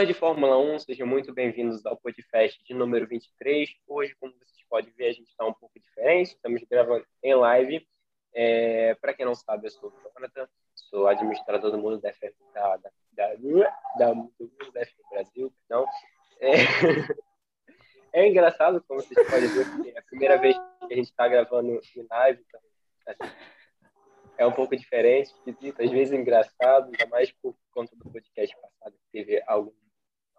Fãs de Fórmula 1, sejam muito bem-vindos ao podcast de número 23. Hoje, como vocês podem ver, a gente está um pouco diferente, estamos gravando em live. É, Para quem não sabe, eu sou o Jonathan, sou administrador do mundo da, F, da, da, da, da, do mundo da F Brasil. Não. É, é engraçado, como vocês podem ver, é a primeira vez que a gente está gravando em live, então, assim, é um pouco diferente, às vezes engraçado, ainda mais por conta do podcast passado, que teve algum,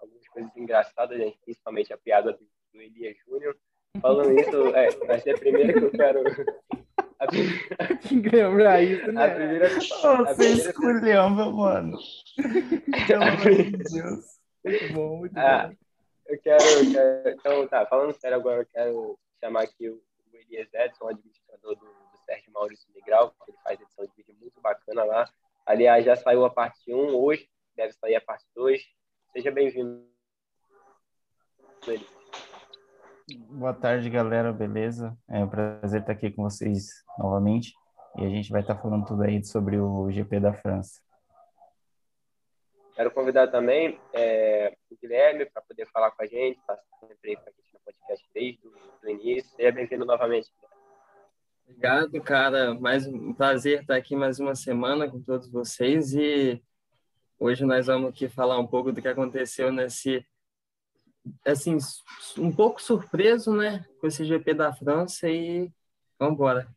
algumas coisas engraçadas, né? principalmente a piada do, do Elias Júnior. Falando isso, é, vai ser a primeira que eu quero. A primeira, Tem que lembrar isso, né? a primeira, Você a primeira, esculhamba, mano. Pelo amor de Deus. Muito bom, muito Ah, bom. eu quero, eu quero- Então, tá, falando sério agora, eu quero chamar aqui o, o Elias Edson, administrador do, do Sérgio Maurício Migral, que ele faz edição de vídeo muito bacana lá. Aliás, já saiu a parte 1, hoje deve sair a parte 2. Seja bem-vindo. Boa tarde, galera, beleza? É um prazer estar aqui com vocês novamente. E a gente vai estar falando tudo aí sobre o GP da França. Quero convidar também é, o Guilherme para poder falar com a gente, está sempre aí com a gente no podcast desde o início. Seja bem-vindo novamente. Obrigado, cara. Mais um prazer estar aqui mais uma semana com todos vocês e hoje nós vamos aqui falar um pouco do que aconteceu nesse assim, um pouco surpreso, né, com esse GP da França e vamos embora.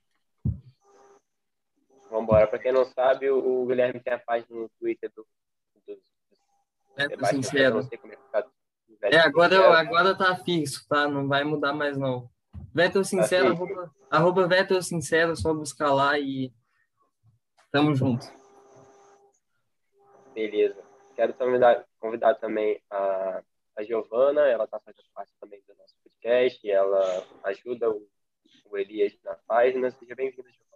Vamos embora. Para quem não sabe, o, Guilherme tem a página no Twitter do, do, do É, Sebastião, sincero. é tá. É, agora eu- agora tá fixo, tá? Não vai mudar mais não. Vettel Sincero, fixo. arroba, arroba Vettel Sincero, só buscar lá e tamo junto. Beleza. Quero convidar, convidar também a, a Giovana, ela está fazendo parte também do nosso podcast, e ela ajuda o, o Elias na página. Seja bem-vinda, Giovana.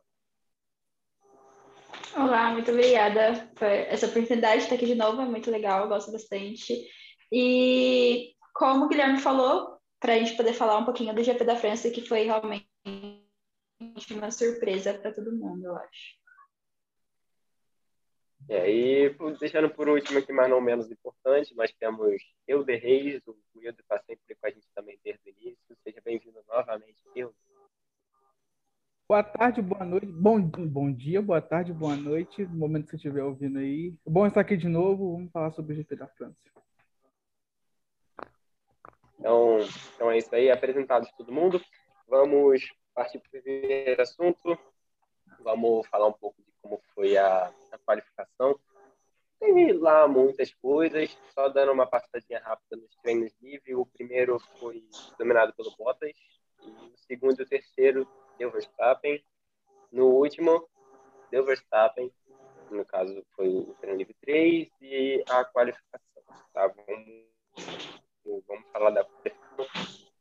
Olá, muito obrigada por essa oportunidade de estar aqui de novo, é muito legal, gosto bastante. E como o Guilherme falou, para a gente poder falar um pouquinho do GP da França, que foi realmente uma surpresa para todo mundo, eu acho. E aí, por- deixando por último aqui, mas não menos importante, nós temos Euder Reis, o Euder está sempre com a gente também desde o início. Seja bem-vindo novamente, Euder. Boa tarde, boa noite, bom, bom dia, boa tarde, boa noite, no momento que você estiver ouvindo aí. Bom estar aqui de novo, vamos falar sobre o GP da França. Então, então é isso aí, apresentados todo mundo. Vamos partir para o primeiro assunto. Vamos falar um pouco como foi a, a qualificação. Teve lá muitas coisas, só dando uma passadinha rápida nos treinos livres. O primeiro foi dominado pelo Bottas, e o segundo e o terceiro deu Verstappen. No último, deu Verstappen, no caso foi o treino livre 3 e a qualificação. Tá? Vamos, vamos falar da qualificação.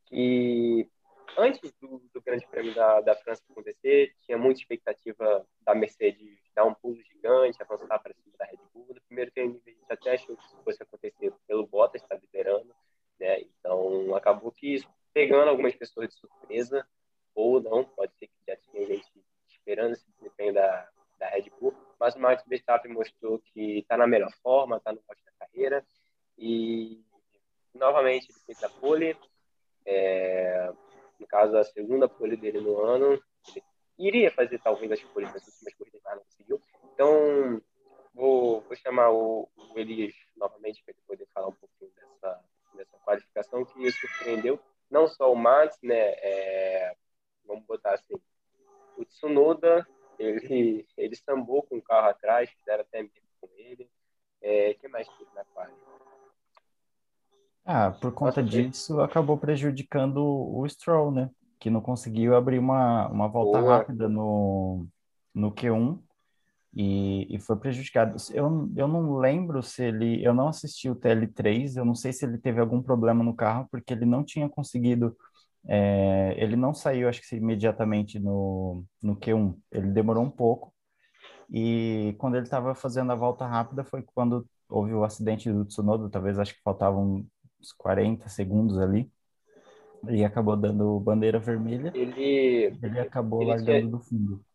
Que antes do, do Grande Prêmio da, da França acontecer, tinha muita expectativa da Mercedes dar um pulo gigante, avançar para cima da Red Bull. No primeiro livre, a gente até achou que isso fosse acontecer pelo Bottas, está liderando. Né? Então, acabou que isso, pegando algumas pessoas de surpresa, ou não, pode ser que já tinha gente esperando esse desempenho da, da Red Bull, mas o Max Verstappen mostrou que está na melhor forma, está no auge da carreira, e novamente ele fez a pole, é, no caso a segunda pole dele no ano, ele iria fazer talvez as poles últimas corridas, mas não conseguiu, então vou, vou chamar o, o Elias novamente para ele poder falar um pouquinho dessa, dessa qualificação que surpreendeu, não só o Max, né, é, vamos botar assim, o Tsunoda, ele, ele sambou com o carro atrás, fizeram até medo com ele. É, que mais teve na quali? Ah, por conta disso, acabou prejudicando o Stroll, né? Que não conseguiu abrir uma, uma volta Boa. rápida no, no Q1 e, e foi prejudicado. Eu, eu não lembro se ele. Eu não assisti o TL3, eu não sei se ele teve algum problema no carro, porque ele não tinha conseguido. é, ele não saiu, acho que imediatamente no, no Q1. Ele demorou um pouco. E quando ele estava fazendo a volta rápida foi quando houve o acidente do Tsunoda, talvez acho que faltavam uns 40 segundos ali. E acabou dando bandeira vermelha. Ele, Ele acabou Ele largando tinha- do fundo.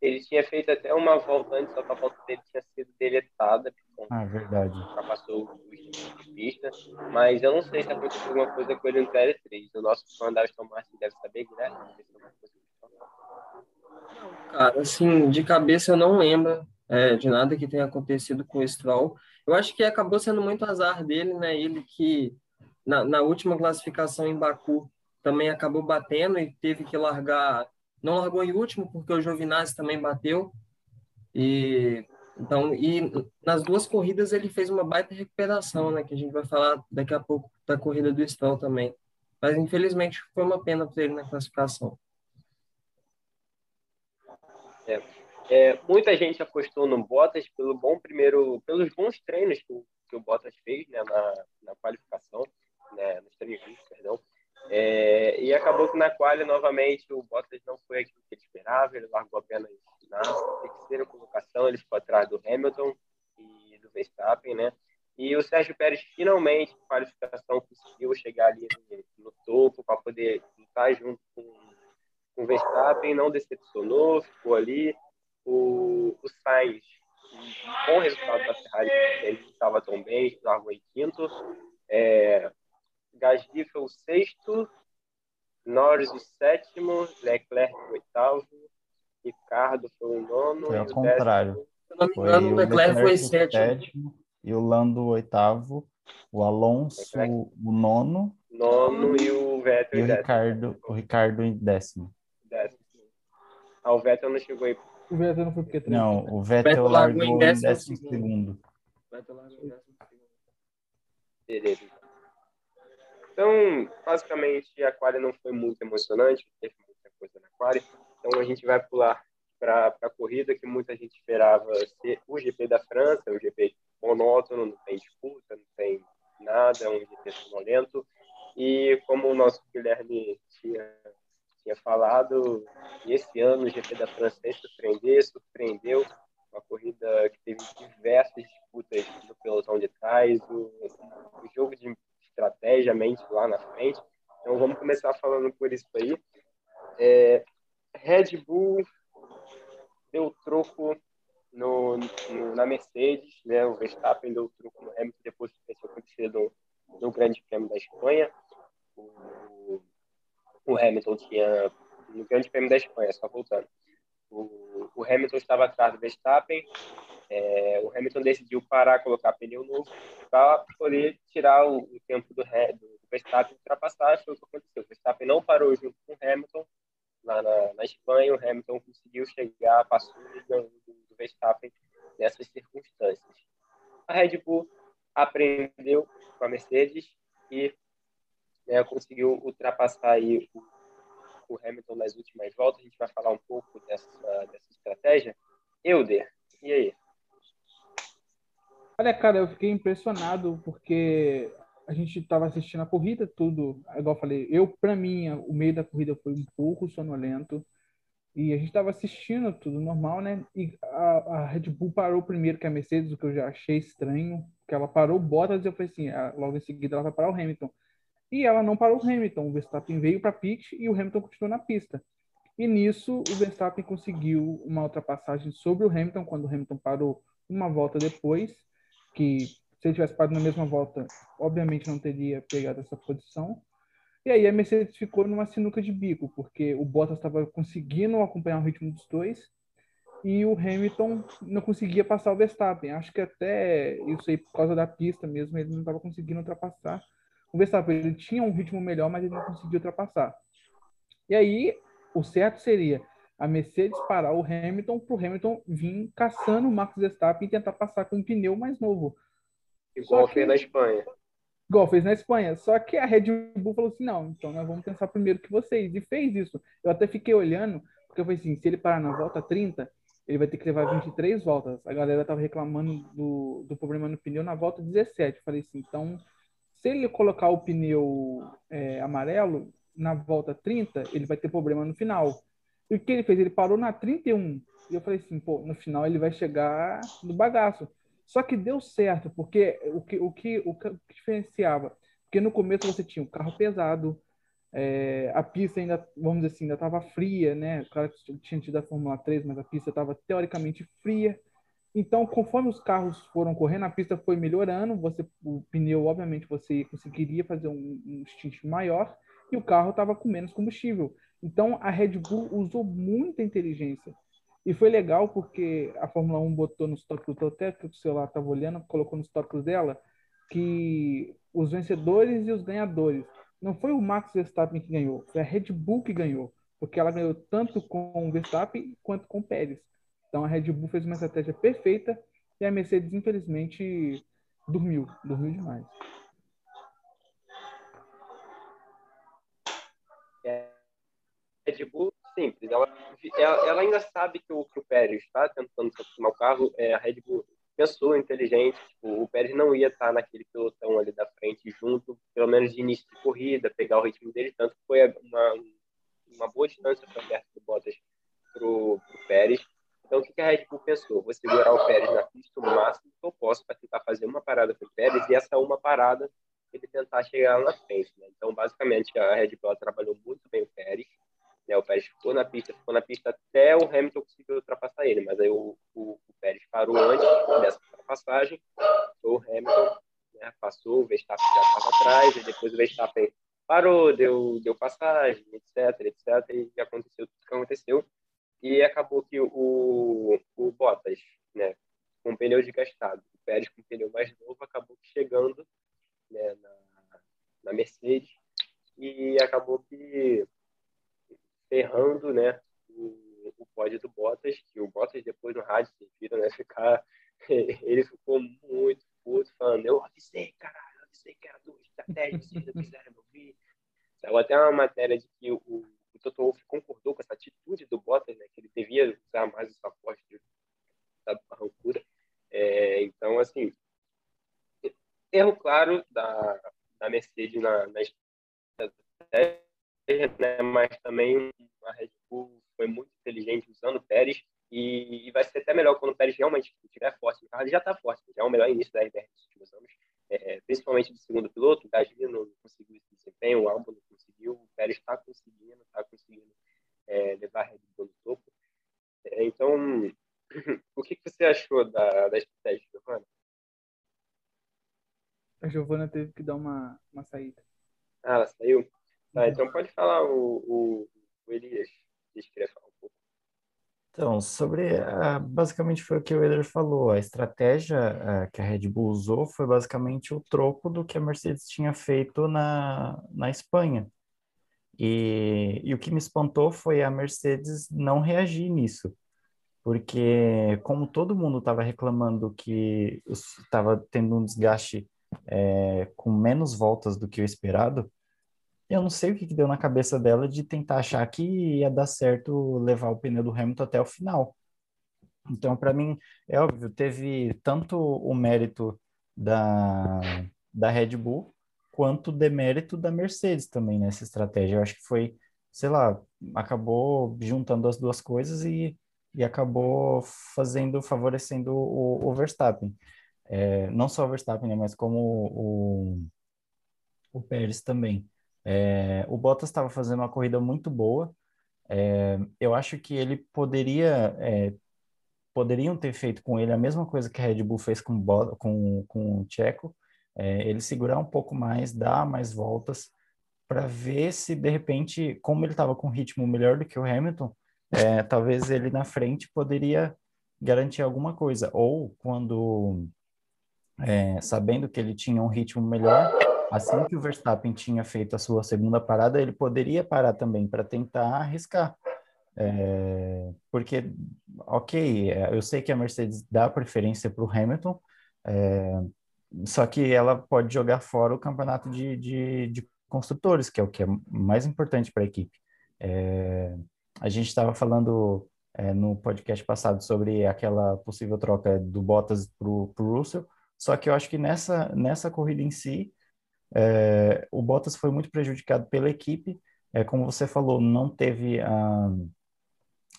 ele tinha feito até uma volta antes, só que a volta dele tinha sido deletada. Ah, verdade. Ultrapassou o de pista. Mas eu não sei se aconteceu alguma coisa com ele no TL3. O nosso fã da Aston Martin deve saber, Guilherme. Cara, assim, de cabeça eu não lembro é, de nada que tenha acontecido com o Stroll. Eu acho que acabou sendo muito azar dele, né? Ele que na, na última classificação em Baku também acabou batendo e teve que largar não largou em último porque o Giovinazzi também bateu. E então, e nas duas corridas ele fez uma baita recuperação, né, que a gente vai falar daqui a pouco da corrida do Stroll também. Mas infelizmente foi uma pena para ele na classificação. É. É, muita gente apostou no Bottas pelo bom primeiro, pelos bons treinos que o, que o Bottas fez né, na, na qualificação, né, nos treinos, perdão. É, e acabou que na quali, novamente, o Bottas não foi aquilo que ele esperava, ele largou apenas na terceira colocação, ele ficou atrás do Hamilton e do Verstappen, né? E o Sérgio Pérez finalmente, com qualificação, conseguiu chegar ali no, no topo para poder lutar junto com, com o Verstappen, não decepcionou, ficou ali. O, o Sainz, um bom resultado da Ferrari, ele estava tão bem, largou em quinto. É, Gasly foi o sexto, Norris o sétimo, Leclerc o oitavo, Ricardo foi o nono. Foi ao contrário. Se não me engano, o Leclerc foi sétimo. sétimo. E o Lando o oitavo, o Alonso Leclerc. o nono. Nono e o Vettel e o Ricardo, o Ricardo em décimo. Décimo. Ah, o Vettel não chegou aí. O Vettel não foi porque Não, o Vettel, Vettel largou em décimo, décimo segundo. segundo. Vettel largou em décimo segundo. Beleza. Então, basicamente, a quali não foi muito emocionante, teve muita coisa na quali. Então, a gente vai pular para a corrida que muita gente esperava ser o GP da França, o GP monótono, não tem disputa, não tem nada, é um GP sonolento. E como o nosso Guilherme tinha, tinha falado, esse ano o GP da França tem surpreender, surpreendeu. Uma corrida que teve diversas disputas no pelotão de trás, o, o jogo de estrategicamente lá na frente. Então vamos começar falando por isso aí. É, Red Bull deu troco no, no, na Mercedes, né? O Verstappen deu troco no Hamilton depois que acontecido no, no Grande Prêmio da Espanha. O, o Hamilton tinha no Grande Prêmio da Espanha, só voltando. O, o Hamilton estava atrás do Verstappen, é, o Hamilton decidiu parar, colocar pneu novo para poder tirar o, o tempo do, do, Verstappen ultrapassar. Foi o que aconteceu. O Verstappen não parou junto com o Hamilton lá na, na Espanha. O Hamilton conseguiu chegar, passou do, do Verstappen nessas circunstâncias. A Red Bull aprendeu com a Mercedes e né, conseguiu ultrapassar aí o, o Hamilton nas últimas voltas. A gente vai falar um pouco dessa, dessa estratégia. Euder, e aí? Olha, cara, eu fiquei impressionado porque a gente estava assistindo a corrida, tudo, igual eu falei, eu, para mim, o meio da corrida foi um pouco sonolento e a gente estava assistindo tudo normal, né? E a, a, Red Bull parou primeiro que a Mercedes, o que eu já achei estranho, que ela parou Bottas e eu falei assim, ah, logo em seguida ela vai parar o Hamilton. E ela não parou o Hamilton, o Verstappen veio para pit e o Hamilton continuou na pista. E nisso o Verstappen conseguiu uma ultrapassagem sobre o Hamilton quando o Hamilton parou uma volta depois que se ele tivesse parado na mesma volta, obviamente não teria pegado essa posição. E aí a Mercedes ficou numa sinuca de bico, porque o Bottas estava conseguindo acompanhar o ritmo dos dois e o Hamilton não conseguia passar o Verstappen. Acho que até isso aí por causa da pista mesmo, ele não estava conseguindo ultrapassar. O Verstappen ele tinha um ritmo melhor, mas ele não conseguia ultrapassar. E aí o certo seria a Mercedes parar o Hamilton para o Hamilton vir caçando o Max Verstappen e tentar passar com um pneu mais novo. Igual que, fez na Espanha. Igual fez na Espanha. Só que a Red Bull falou assim: não, então nós vamos pensar primeiro que vocês. E fez isso. Eu até fiquei olhando, porque eu falei assim: se ele parar na volta 30, ele vai ter que levar 23 voltas. A galera tava reclamando do, do problema no pneu na volta 17. Eu falei assim: então, se ele colocar o pneu é, amarelo na volta 30, ele vai ter problema no final. E o que ele fez? Ele parou na 31. E eu falei assim, pô, no final ele vai chegar no bagaço. Só que deu certo, porque o que, o que, o que diferenciava? Porque no começo você tinha um carro pesado, É, a pista ainda, vamos dizer assim, ainda estava fria, né? O cara tinha tido a Fórmula 3, mas a pista estava teoricamente fria. Então, conforme os carros foram correndo, a pista foi melhorando. Você, o pneu, obviamente, você conseguiria fazer um, um stint maior e o carro estava com menos combustível. Então, a Red Bull usou muita inteligência. E foi legal porque a Fórmula 1 botou nos tópicos, até que o celular estava olhando, colocou nos tópicos dela, que os vencedores e os ganhadores. Não foi o Max Verstappen que ganhou, foi a Red Bull que ganhou, porque ela ganhou tanto com o Verstappen quanto com o Pérez. Então a Red Bull fez uma estratégia perfeita e a Mercedes, infelizmente, dormiu, dormiu demais. É, Red Bull, simples. Ela, ela, ainda sabe que o, que o Pérez está tentando se aproximar o carro. É, a Red Bull pensou inteligente. Tipo, o Pérez não ia estar tá naquele pelotão ali da frente junto, pelo menos de início de corrida, pegar o ritmo dele. Tanto que foi uma, uma boa distância para do Bottas para o Pérez. Então, o que a Red Bull pensou? Vou segurar o Pérez na pista o máximo que eu posso para tentar fazer uma parada para o Pérez e essa uma parada ele tentar chegar lá na frente. Né? Então, basicamente, a Red Bull trabalhou muito bem o Pérez. Né? O Pérez ficou na pista, ficou na pista até o Hamilton conseguir ultrapassar ele, mas aí o, o, o Pérez parou antes dessa ultrapassagem, o Hamilton né? passou, o Verstappen já estava atrás, e depois o Verstappen parou, deu, deu passagem, etc, etc, e aconteceu tudo que aconteceu. E acabou que o, o Bottas, né, com pneu desgastado, o Pérez com pneu mais novo, acabou chegando né, na, na Mercedes e acabou que ferrando né, o, o pódio do Bottas, que o Bottas depois no rádio, vocês viram, né, ficar, ele ficou muito puto, falando, eu avisei, caralho, eu avisei que era duas estratégias, vocês não quiserem ouvir. Saiu até uma matéria de que o Toto Wolff concordou com essa atitude do Bottas, né, que ele devia usar mais o suporte da barrancura. É, então, assim, erro claro da, da Mercedes na, na estratégia, né, mas também a Red Bull foi muito inteligente usando o Pérez e, e, vai ser até melhor quando o Pérez realmente estiver forte carro. Ele já está forte, já é o melhor início da RBR nos últimos anos, é, principalmente do segundo piloto. O Gasly não conseguiu esse desempenho, o Albon não conseguiu, o Pérez está conseguindo, está conseguindo é, levar a Red Bull no topo. É, então, o que, que, você achou da, da estratégia, Giovana? A Giovana teve que dar uma, uma saída. Ah, ela saiu? Tá, então pode falar o, o, o Elias, se queria falar. Então, sobre, uh, basicamente foi o que o Eder falou, a estratégia uh, que a Red Bull usou foi basicamente o troco do que a Mercedes tinha feito na, na Espanha. E, e o que me espantou foi a Mercedes não reagir nisso, porque como todo mundo estava reclamando que estava tendo um desgaste é, com menos voltas do que o esperado, eu não sei o que, que deu na cabeça dela de tentar achar que ia dar certo levar o pneu do Hamilton até o final. Então, para mim, é óbvio, teve tanto o mérito da, da Red Bull quanto o demérito da Mercedes também nessa estratégia. Eu acho que foi, sei lá, acabou juntando as duas coisas e, e acabou fazendo, favorecendo o, o Verstappen. É, não só o Verstappen, né, mas como o, o Pérez também. É, o Bottas estava fazendo uma corrida muito boa. É, eu acho que ele poderia é, poderiam ter feito com ele a mesma coisa que a Red Bull fez com, com, com o Checo, é, ele segurar um pouco mais, dar mais voltas, para ver se de repente, como ele estava com um ritmo melhor do que o Hamilton, é, talvez ele na frente poderia garantir alguma coisa. Ou quando, é, sabendo que ele tinha um ritmo melhor, assim que o Verstappen tinha feito a sua segunda parada, ele poderia parar também para tentar arriscar. É, porque, ok, é, eu sei que a Mercedes dá preferência para o Hamilton, é, só que ela pode jogar fora o campeonato de, de, de construtores, que é o que é mais importante para a equipe. É, a gente estava falando é, no podcast passado sobre aquela possível troca do Bottas para o Russell, só que eu acho que nessa, nessa corrida em si, é, o Bottas foi muito prejudicado pela equipe, é, como você falou, não teve a,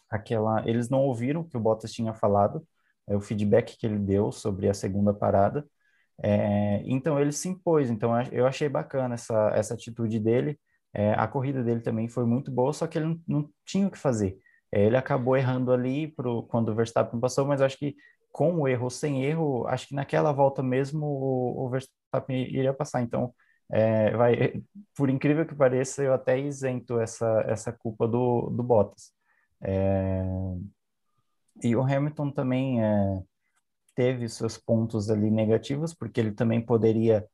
aquela. Eles não ouviram o que o Bottas tinha falado, é, o feedback que ele deu sobre a segunda parada. É, então ele se impôs. Então eu achei bacana essa, essa atitude dele. é, a corrida dele também foi muito boa, só que ele não, não tinha o que fazer. É, ele acabou errando ali pro, quando o Verstappen passou, mas acho que com o erro, sem erro, acho que naquela volta mesmo o, o Verstappen iria passar. Então, é, vai, por incrível que pareça, eu até isento essa, essa culpa do, do Bottas. É, e o Hamilton também é, teve seus pontos ali negativos, porque ele também poderia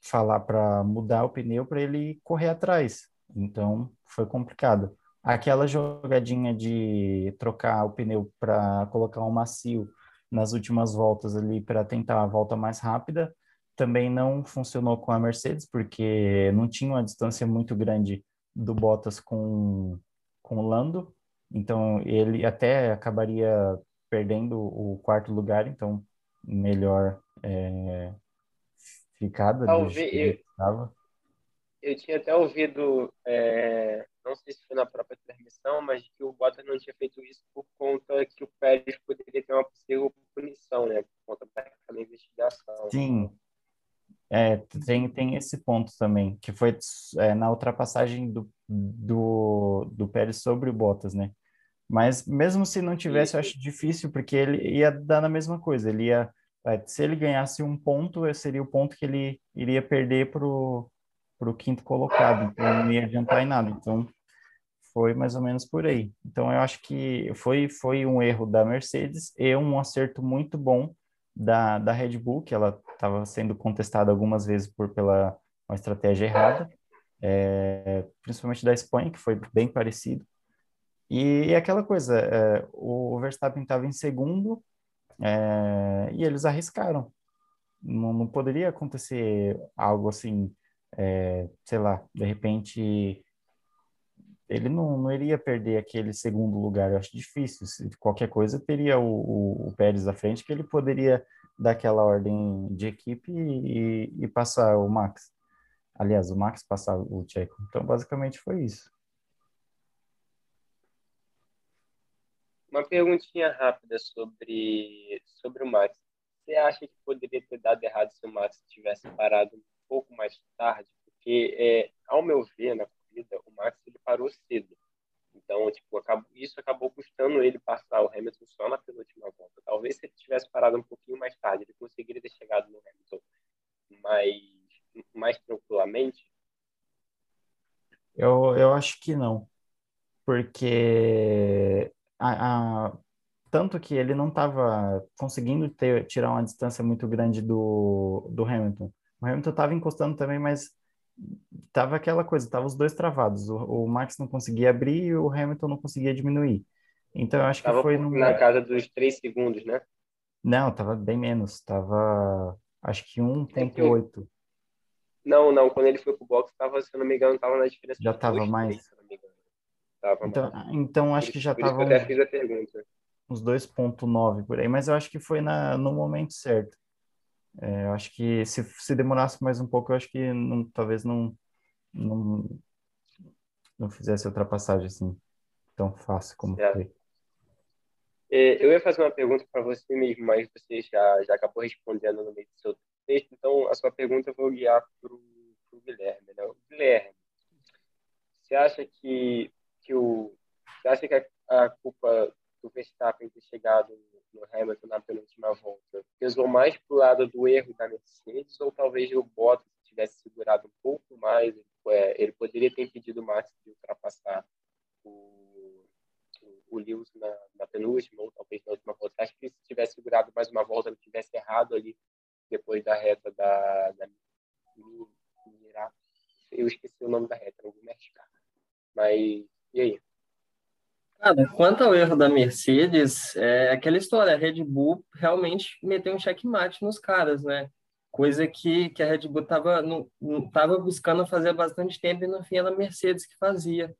falar para mudar o pneu para ele correr atrás. Então, foi complicado. Aquela jogadinha de trocar o pneu para colocar um macio nas últimas voltas ali para tentar a volta mais rápida, também não funcionou com a Mercedes, porque não tinha uma distância muito grande do Bottas com, com o Lando, então ele até acabaria perdendo o quarto lugar, então melhor é, ficada Talvez, do eu, estava. Eu tinha até ouvido, é, não sei se foi na própria transmissão, mas que o Bottas não tinha feito isso por conta que o Pérez poderia ter uma possível punição, né? Por conta daquela investigação. Sim, é, tem, tem esse ponto também, que foi é, na ultrapassagem do, do, do Pérez sobre o Bottas, né? Mas mesmo se não tivesse, eu acho difícil, porque ele ia dar na mesma coisa. Ele ia, se ele ganhasse um ponto, seria o ponto que ele iria perder pro, pro quinto colocado, então não ia adiantar em nada. Então foi mais ou menos por aí. Então eu acho que foi, foi um erro da Mercedes e um acerto muito bom da, da Red Bull, que ela estava sendo contestada algumas vezes por pela uma estratégia errada, é, principalmente da Espanha, que foi bem parecido. E, e aquela coisa, é, o Verstappen estava em segundo é, e eles arriscaram. Não, não poderia acontecer algo assim, é, sei lá, de repente ele não, não iria perder aquele segundo lugar, eu acho difícil. Se qualquer coisa, teria o, o, o Pérez à frente, que ele poderia dar aquela ordem de equipe e, e, passar o Max. Aliás, o Max passar o Checo. Então, basicamente foi isso. Uma perguntinha rápida sobre, sobre o Max. Você acha que poderia ter dado errado se o Max tivesse parado um pouco mais tarde? Porque, é, ao meu ver, na corrida, o Max ele parou cedo. Então, tipo, acabou, isso acabou custando ele passar o Hamilton só na penúltima volta. Talvez se ele tivesse parado um pouquinho mais tarde, ele conseguiria ter chegado no Hamilton mais, mais tranquilamente. Eu, eu acho que não. Porque a, a, tanto que ele não estava conseguindo ter, tirar uma distância muito grande do, do Hamilton. O Hamilton estava encostando também, mas tava aquela coisa, tava os dois travados. O, o, Max não conseguia abrir e o Hamilton não conseguia diminuir. Então eu acho tava que foi no... na casa dos três segundos, né? Não, tava bem menos, tava acho que 1.8. Não, não, quando ele foi pro box, tava, se eu não me engano, tava na diferença Já tava 2, mais. 3, tava então, mais. então acho que já tava uns 2.9 por aí, mas eu acho que foi na, no momento certo. É, eu acho que se, se demorasse mais um pouco, eu acho que não, talvez não, não, não fizesse ultrapassagem assim tão fácil como certo. foi. É, eu ia fazer uma pergunta para você mesmo, mas você já, já acabou respondendo no meio do seu texto, então a sua pergunta eu vou guiar para o Guilherme. Né? Guilherme, você acha que, que o você acha que a, a culpa do Verstappen ter chegado no Hamilton na penúltima volta pesou mais para o lado do erro da Mercedes ou talvez o Bottas tivesse segurado um pouco mais, é, ele poderia ter impedido o Max de ultrapassar o, o, Lewis na, na, penúltima ou talvez na última volta. Acho que se tivesse segurado mais uma volta, ele tivesse errado ali depois da reta da, da eu esqueci o nome da reta, não vou me arriscar. Mas, e aí? Cara, quanto ao erro da Mercedes, é aquela história, a Red Bull realmente meteu um checkmate nos caras, né? Coisa que, que a Red Bull estava tava buscando fazer há bastante tempo e no fim era a Mercedes que fazia.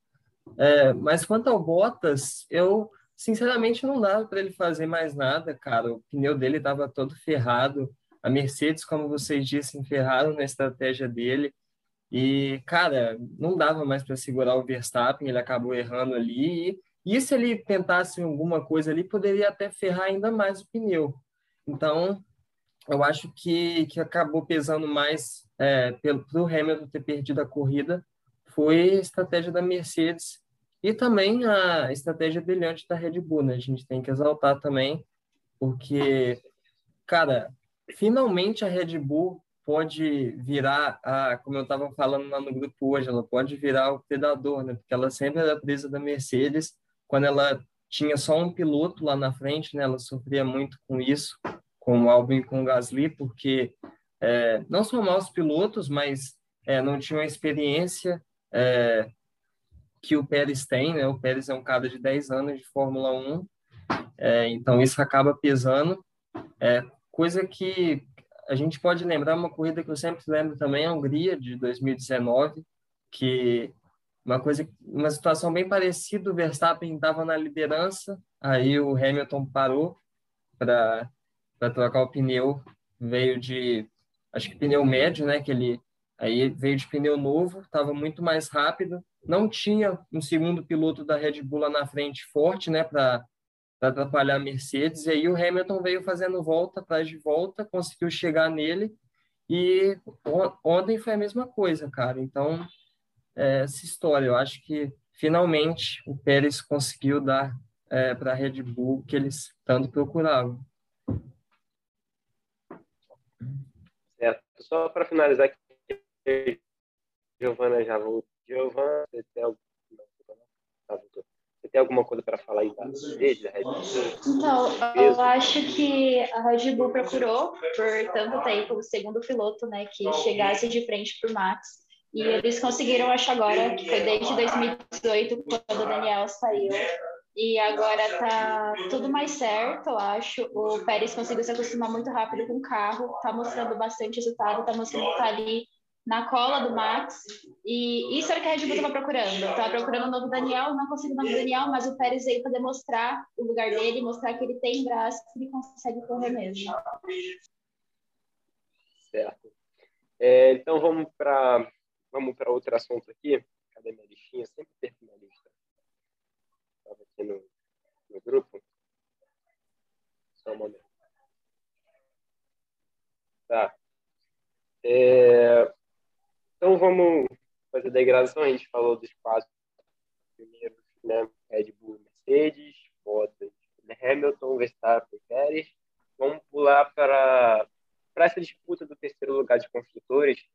É, mas quanto ao Bottas, eu sinceramente não dava para ele fazer mais nada, cara. O pneu dele estava todo ferrado. A Mercedes, como vocês disseram, ferraram na estratégia dele. E, cara, não dava mais para segurar o Verstappen, ele acabou errando ali. E e se ele tentasse alguma coisa ali, poderia até ferrar ainda mais o pneu. Então, eu acho que, que acabou pesando mais é, para o Hamilton ter perdido a corrida foi a estratégia da Mercedes e também a estratégia brilhante da Red Bull, né? A gente tem que exaltar também, porque, cara, finalmente a Red Bull pode virar, a, como eu estava falando lá no grupo hoje, ela pode virar o predador, né? Porque ela sempre era presa da Mercedes, quando ela tinha só um piloto lá na frente, né? Ela sofria muito com isso, com o Albon e com o Gasly, porque é, não são maus pilotos, mas é, não tinham a experiência é, que o Pérez tem, né? O Pérez é um cara de 10 anos de Fórmula 1, é, então isso acaba pesando. É, coisa que a gente pode lembrar uma corrida que eu sempre lembro também, a Hungria de 2019, que uma coisa, uma situação bem parecida, o Verstappen estava na liderança, aí o Hamilton parou para trocar o pneu, veio de acho que pneu médio, né, que ele aí veio de pneu novo, estava muito mais rápido, não tinha um segundo piloto da Red Bull lá na frente forte, né, para atrapalhar a Mercedes. E aí o Hamilton veio fazendo volta atrás de volta, conseguiu chegar nele. E ontem foi a mesma coisa, cara. Então, essa história, eu acho que finalmente o Pérez conseguiu dar é, para a Red Bull que eles tanto procuravam. Certo. Só para finalizar aqui, Giovana já voltou. Giovana, você tem algum... Tá. Você tem alguma coisa para falar aí da rede, Red Bull? Então, eu acho que a Red Bull procurou por tanto tempo o segundo piloto, né, que chegasse de frente para o Max. E eles conseguiram, acho agora, que foi desde 2018, quando o Daniel saiu. E agora tá tudo mais certo, eu acho. O Pérez conseguiu se acostumar muito rápido com o carro, tá mostrando bastante resultado, tá mostrando que tá ali na cola do Max. E isso era o que a Red Bull estava procurando. Estava procurando o novo Daniel, não conseguiu o novo Daniel, mas o Pérez veio para demonstrar o lugar dele, mostrar que ele tem braço, que ele consegue correr mesmo. Certo. É, então vamos para vamos para outro assunto aqui. Cadê minha listinha? Sempre perco minha lista. Estava aqui no, no grupo. Só um momento. Tá. É, então vamos fazer a degradação. A gente falou dos quatro primeiros, né? Red Bull, Mercedes, Bottas, Hamilton, Verstappen, Pérez. Vamos pular para para essa disputa do terceiro lugar de construtores,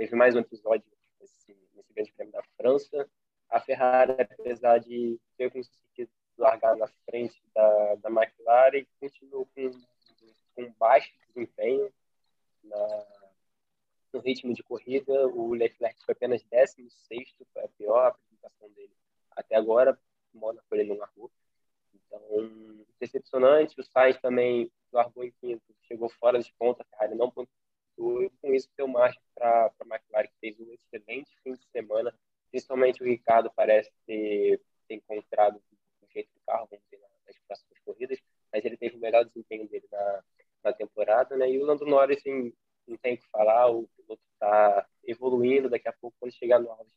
teve mais um episódio nesse, nesse Grande Prêmio da França. A Ferrari, apesar de ter conseguido largar na frente da, da McLaren, continuou com, com baixo desempenho na, no ritmo de corrida. O Leclerc foi apenas 16, foi a pior apresentação dele até agora. Mônaco ele não largou. Então, decepcionante. O Sainz também largou em quinto, chegou fora de ponta, a Ferrari não pontuou. E com isso, deu margem para a McLaren, que fez um excelente fim de semana. Principalmente o Ricardo parece ter, ter encontrado o jeito do carro, vamos ver nas próximas corridas. Mas ele teve o melhor desempenho dele na, na temporada, né? E o Lando Norris, assim, não tem o que falar, o piloto está evoluindo, daqui a pouco, quando chegar no auge,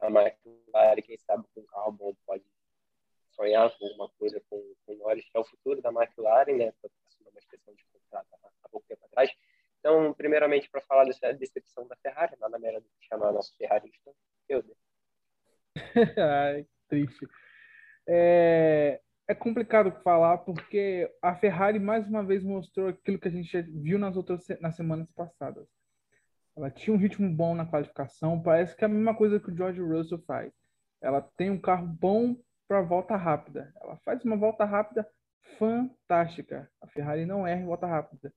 a McLaren, quem sabe com um carro bom, pode sonhar com alguma coisa com, com o Norris, que é o futuro da McLaren, né, assumiu uma expressão de contrato há pouco tempo atrás. Então, primeiramente, para falar dessa decepção da Ferrari, nada melhor do que chamar nosso ferrarista, eu. Ai, triste. É, é complicado falar porque a Ferrari mais uma vez mostrou aquilo que a gente viu nas outras nas semanas passadas. Ela tinha um ritmo bom na qualificação, parece que é a mesma coisa que o George Russell faz. Ela tem um carro bom para volta rápida. Ela faz uma volta rápida fantástica. A Ferrari não erra em volta rápida.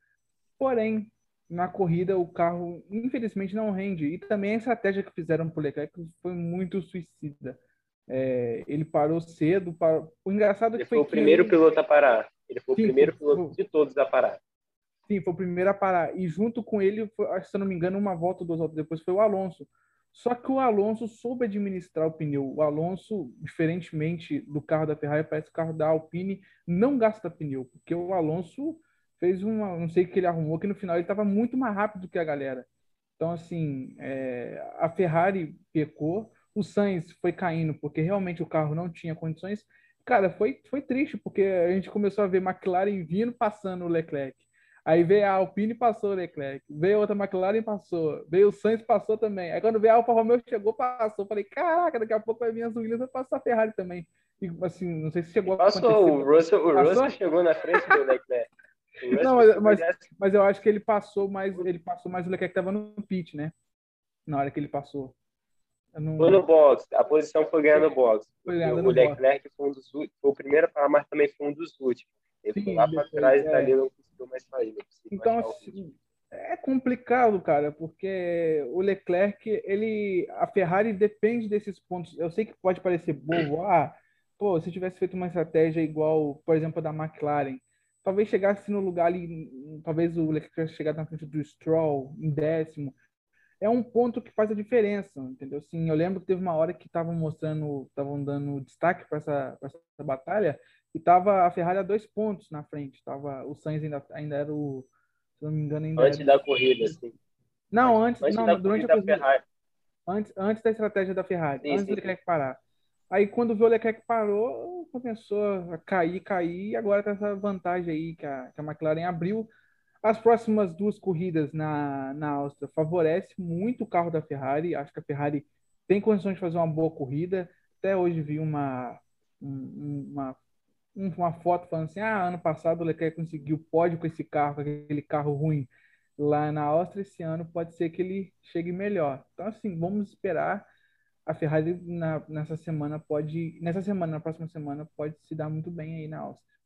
Porém, na corrida o carro infelizmente não rende e também a estratégia que fizeram para o Leclerc foi muito suicida é, ele parou cedo. Parou... O engraçado ele que foi, foi o primeiro ele... piloto a parar. Ele foi Sim, o primeiro foi, piloto de todos a parar. Sim, foi o primeiro a parar. E junto com ele, foi, se eu não me engano, uma volta, duas voltas depois, foi o Alonso. Só que o Alonso soube administrar o pneu. O Alonso, diferentemente do carro da Ferrari, parece que o carro da Alpine não gasta pneu, porque o Alonso fez uma, não sei o que ele arrumou, que no final ele estava muito mais rápido que a galera. Então, assim, é, a Ferrari pecou, o Sainz foi caindo porque realmente o carro não tinha condições. Cara, foi, foi triste, porque a gente começou a ver McLaren vindo, passando o Leclerc. Aí veio a Alpine passou o Leclerc, veio outra McLaren passou, veio o Sainz passou também. Aí quando veio a Alfa Romeo chegou, passou. Falei, caraca, daqui a pouco vai vir as Williams, vai passar a Ferrari também. E assim, não sei se chegou passou, a acontecer. O Russell, o? Russell chegou na frente do Leclerc. Não, mas, mas, mas, eu acho que ele passou mais, ele passou mais o Leclerc que estava no pit, né? Na hora que ele passou. Não... Foi no box, a posição foi ganhar no box. Foi o Leclerc foi, um dos, foi o primeiro para mas também foi um dos últimos. Ele foi lá para trás é. e dali não conseguiu mais sair. então, assim, é complicado, cara, porque o Leclerc, ele, a Ferrari depende desses pontos. Eu sei que pode parecer bobo, ah, pô, se tivesse feito uma estratégia igual, por exemplo, a da McLaren, talvez chegasse no lugar ali, talvez o Leclerc chegasse na frente do Stroll, em décimo. É um ponto que faz a diferença, entendeu? Sim, eu lembro que teve uma hora que estavam mostrando, estavam dando destaque para essa, essa batalha, e tava a Ferrari a dois pontos na frente. Tava, o Sainz ainda, ainda era o. Se não me engano, ainda Antes era... da corrida, sim. Não, antes, antes não, da durante a corrida. Ferrari. Antes, antes da estratégia da Ferrari, sim, antes sim. do Leclerc parar. Aí quando viu o Leclerc parou, começou a cair, cair, e agora tá essa vantagem aí que a, que a McLaren abriu. As próximas duas corridas na, na Áustria favorece muito o carro da Ferrari. Acho que a Ferrari tem condições de fazer uma boa corrida. Até hoje vi uma, uma uma foto falando assim: ah, ano passado o Leclerc conseguiu pódio com esse carro, aquele carro ruim lá na Áustria, esse ano pode ser que ele chegue melhor. Então, assim, vamos esperar. A Ferrari na, nessa semana pode, nessa semana, na próxima semana, pode se dar muito bem aí na Áustria.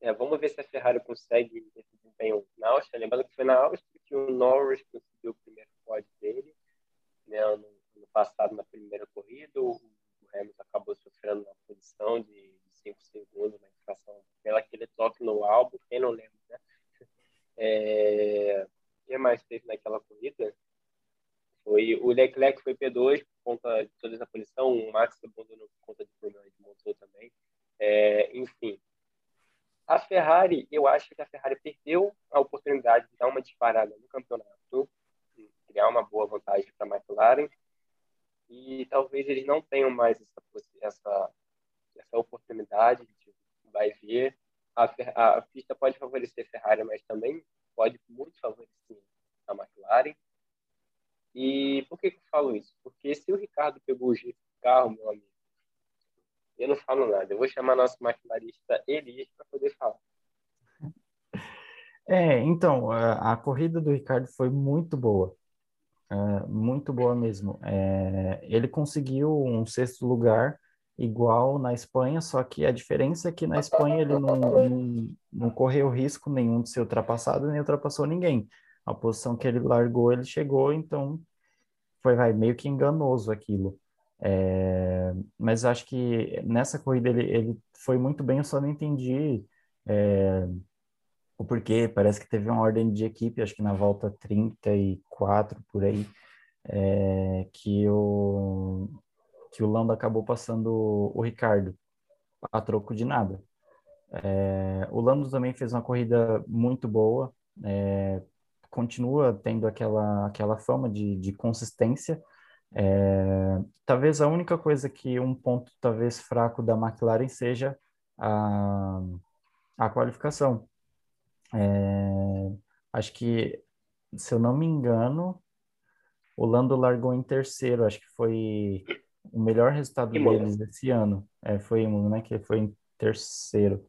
É, vamos ver se a Ferrari consegue esse desempenho na Áustria. Lembrando que foi na Áustria que o Norris conseguiu o primeiro pódio dele, né, no ano passado na primeira corrida, o Hamilton acabou sofrendo uma posição de 5 segundos na infração pela aquele toque no álbum, quem não lembra, né? É, o que mais teve naquela corrida? Foi o Leclerc foi P2 por conta de toda essa posição, o Max abandonou por conta de problema de motor também. É, enfim, a Ferrari, eu acho que a Ferrari perdeu a oportunidade de dar uma disparada no campeonato, criar uma boa vantagem para a McLaren e talvez eles não tenham mais essa, essa, essa oportunidade de vai ver. A, a pista pode favorecer a Ferrari, mas também pode muito favorecer a McLaren. E por que, que eu falo isso? Porque se o Ricardo pegou o carro, meu amigo, eu não falo nada. Eu vou chamar nosso maquinarista Elias para poder falar. É, então, a, a corrida do Ricardo foi muito boa. Uh, muito boa mesmo. É, ele conseguiu um sexto lugar igual na Espanha, só que a diferença é que na Espanha ele não, não, não correu risco nenhum de ser ultrapassado, nem ultrapassou ninguém. A posição que ele largou, ele chegou, então foi vai, meio que enganoso aquilo. É, mas acho que nessa corrida ele, ele foi muito bem, eu só não entendi é, o porquê. Parece que teve uma ordem de equipe, acho que na volta 34 por aí, é, que o que o Lando acabou passando o Ricardo a troco de nada. É, o Lando também fez uma corrida muito boa, é, continua tendo aquela, aquela fama de, de consistência. É, talvez a única coisa que um ponto talvez fraco da McLaren seja a, a qualificação. É, acho que, se eu não me engano, o Lando largou em terceiro, acho que foi o melhor resultado deles esse ano. É, foi Imola, né? Que foi em terceiro.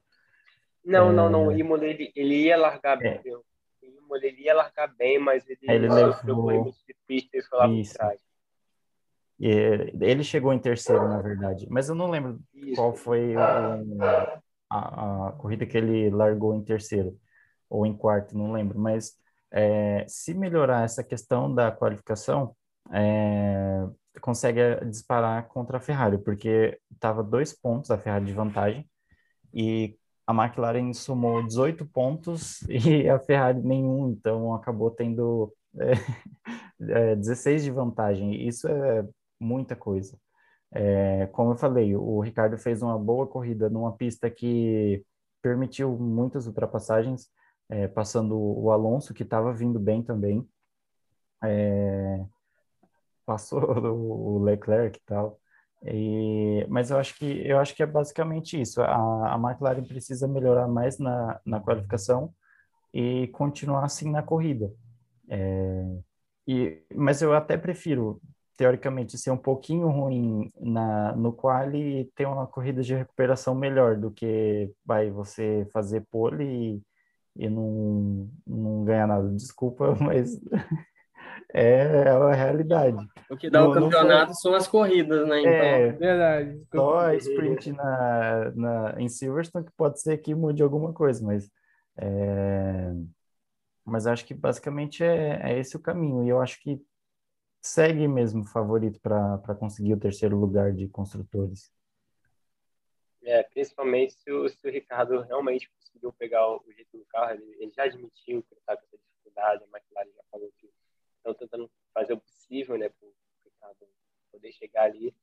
Não, é... não, não. Imola ele, ele ia largar é. bem. Imola ele ia largar bem, mas ele, ele levou de pista e foi lá Isso. trás. E ele chegou em terceiro, na verdade. Mas eu não lembro Isso. qual foi o, a, a corrida que ele largou em terceiro ou em quarto, não lembro, mas é, se melhorar essa questão da qualificação, é, consegue disparar contra a Ferrari, porque estava dois pontos a Ferrari de vantagem e a McLaren somou 18 pontos e a Ferrari nenhum, então acabou tendo é, 16 de vantagem. Isso é muita coisa. É, como eu falei, o Ricardo fez uma boa corrida numa pista que permitiu muitas ultrapassagens é, passando o Alonso, que estava vindo bem também. É, passou o Leclerc e tal. E, mas eu acho que eu acho que é basicamente isso. A, a McLaren precisa melhorar mais na, na qualificação e continuar assim na corrida. É, e, mas eu até prefiro, teoricamente, ser um pouquinho ruim na, no qual e ter uma corrida de recuperação melhor do que vai você fazer pole e, e não, não ganhar nada. Desculpa, mas é, é a realidade. O que dá não, o campeonato são as corridas, né? Então, é, verdade. Só a sprint na, na, em Silverstone que pode ser que mude alguma coisa, mas é, mas acho que basicamente é, é esse o caminho. E eu acho que segue mesmo favorito para conseguir o terceiro lugar de construtores. É, principalmente se o, se o Ricardo realmente conseguiu pegar o, jeito do carro, ele, ele já admitiu que ele está com essa dificuldade, a McLaren já falou que estão tentando fazer o possível né, para o Ricardo poder chegar ali.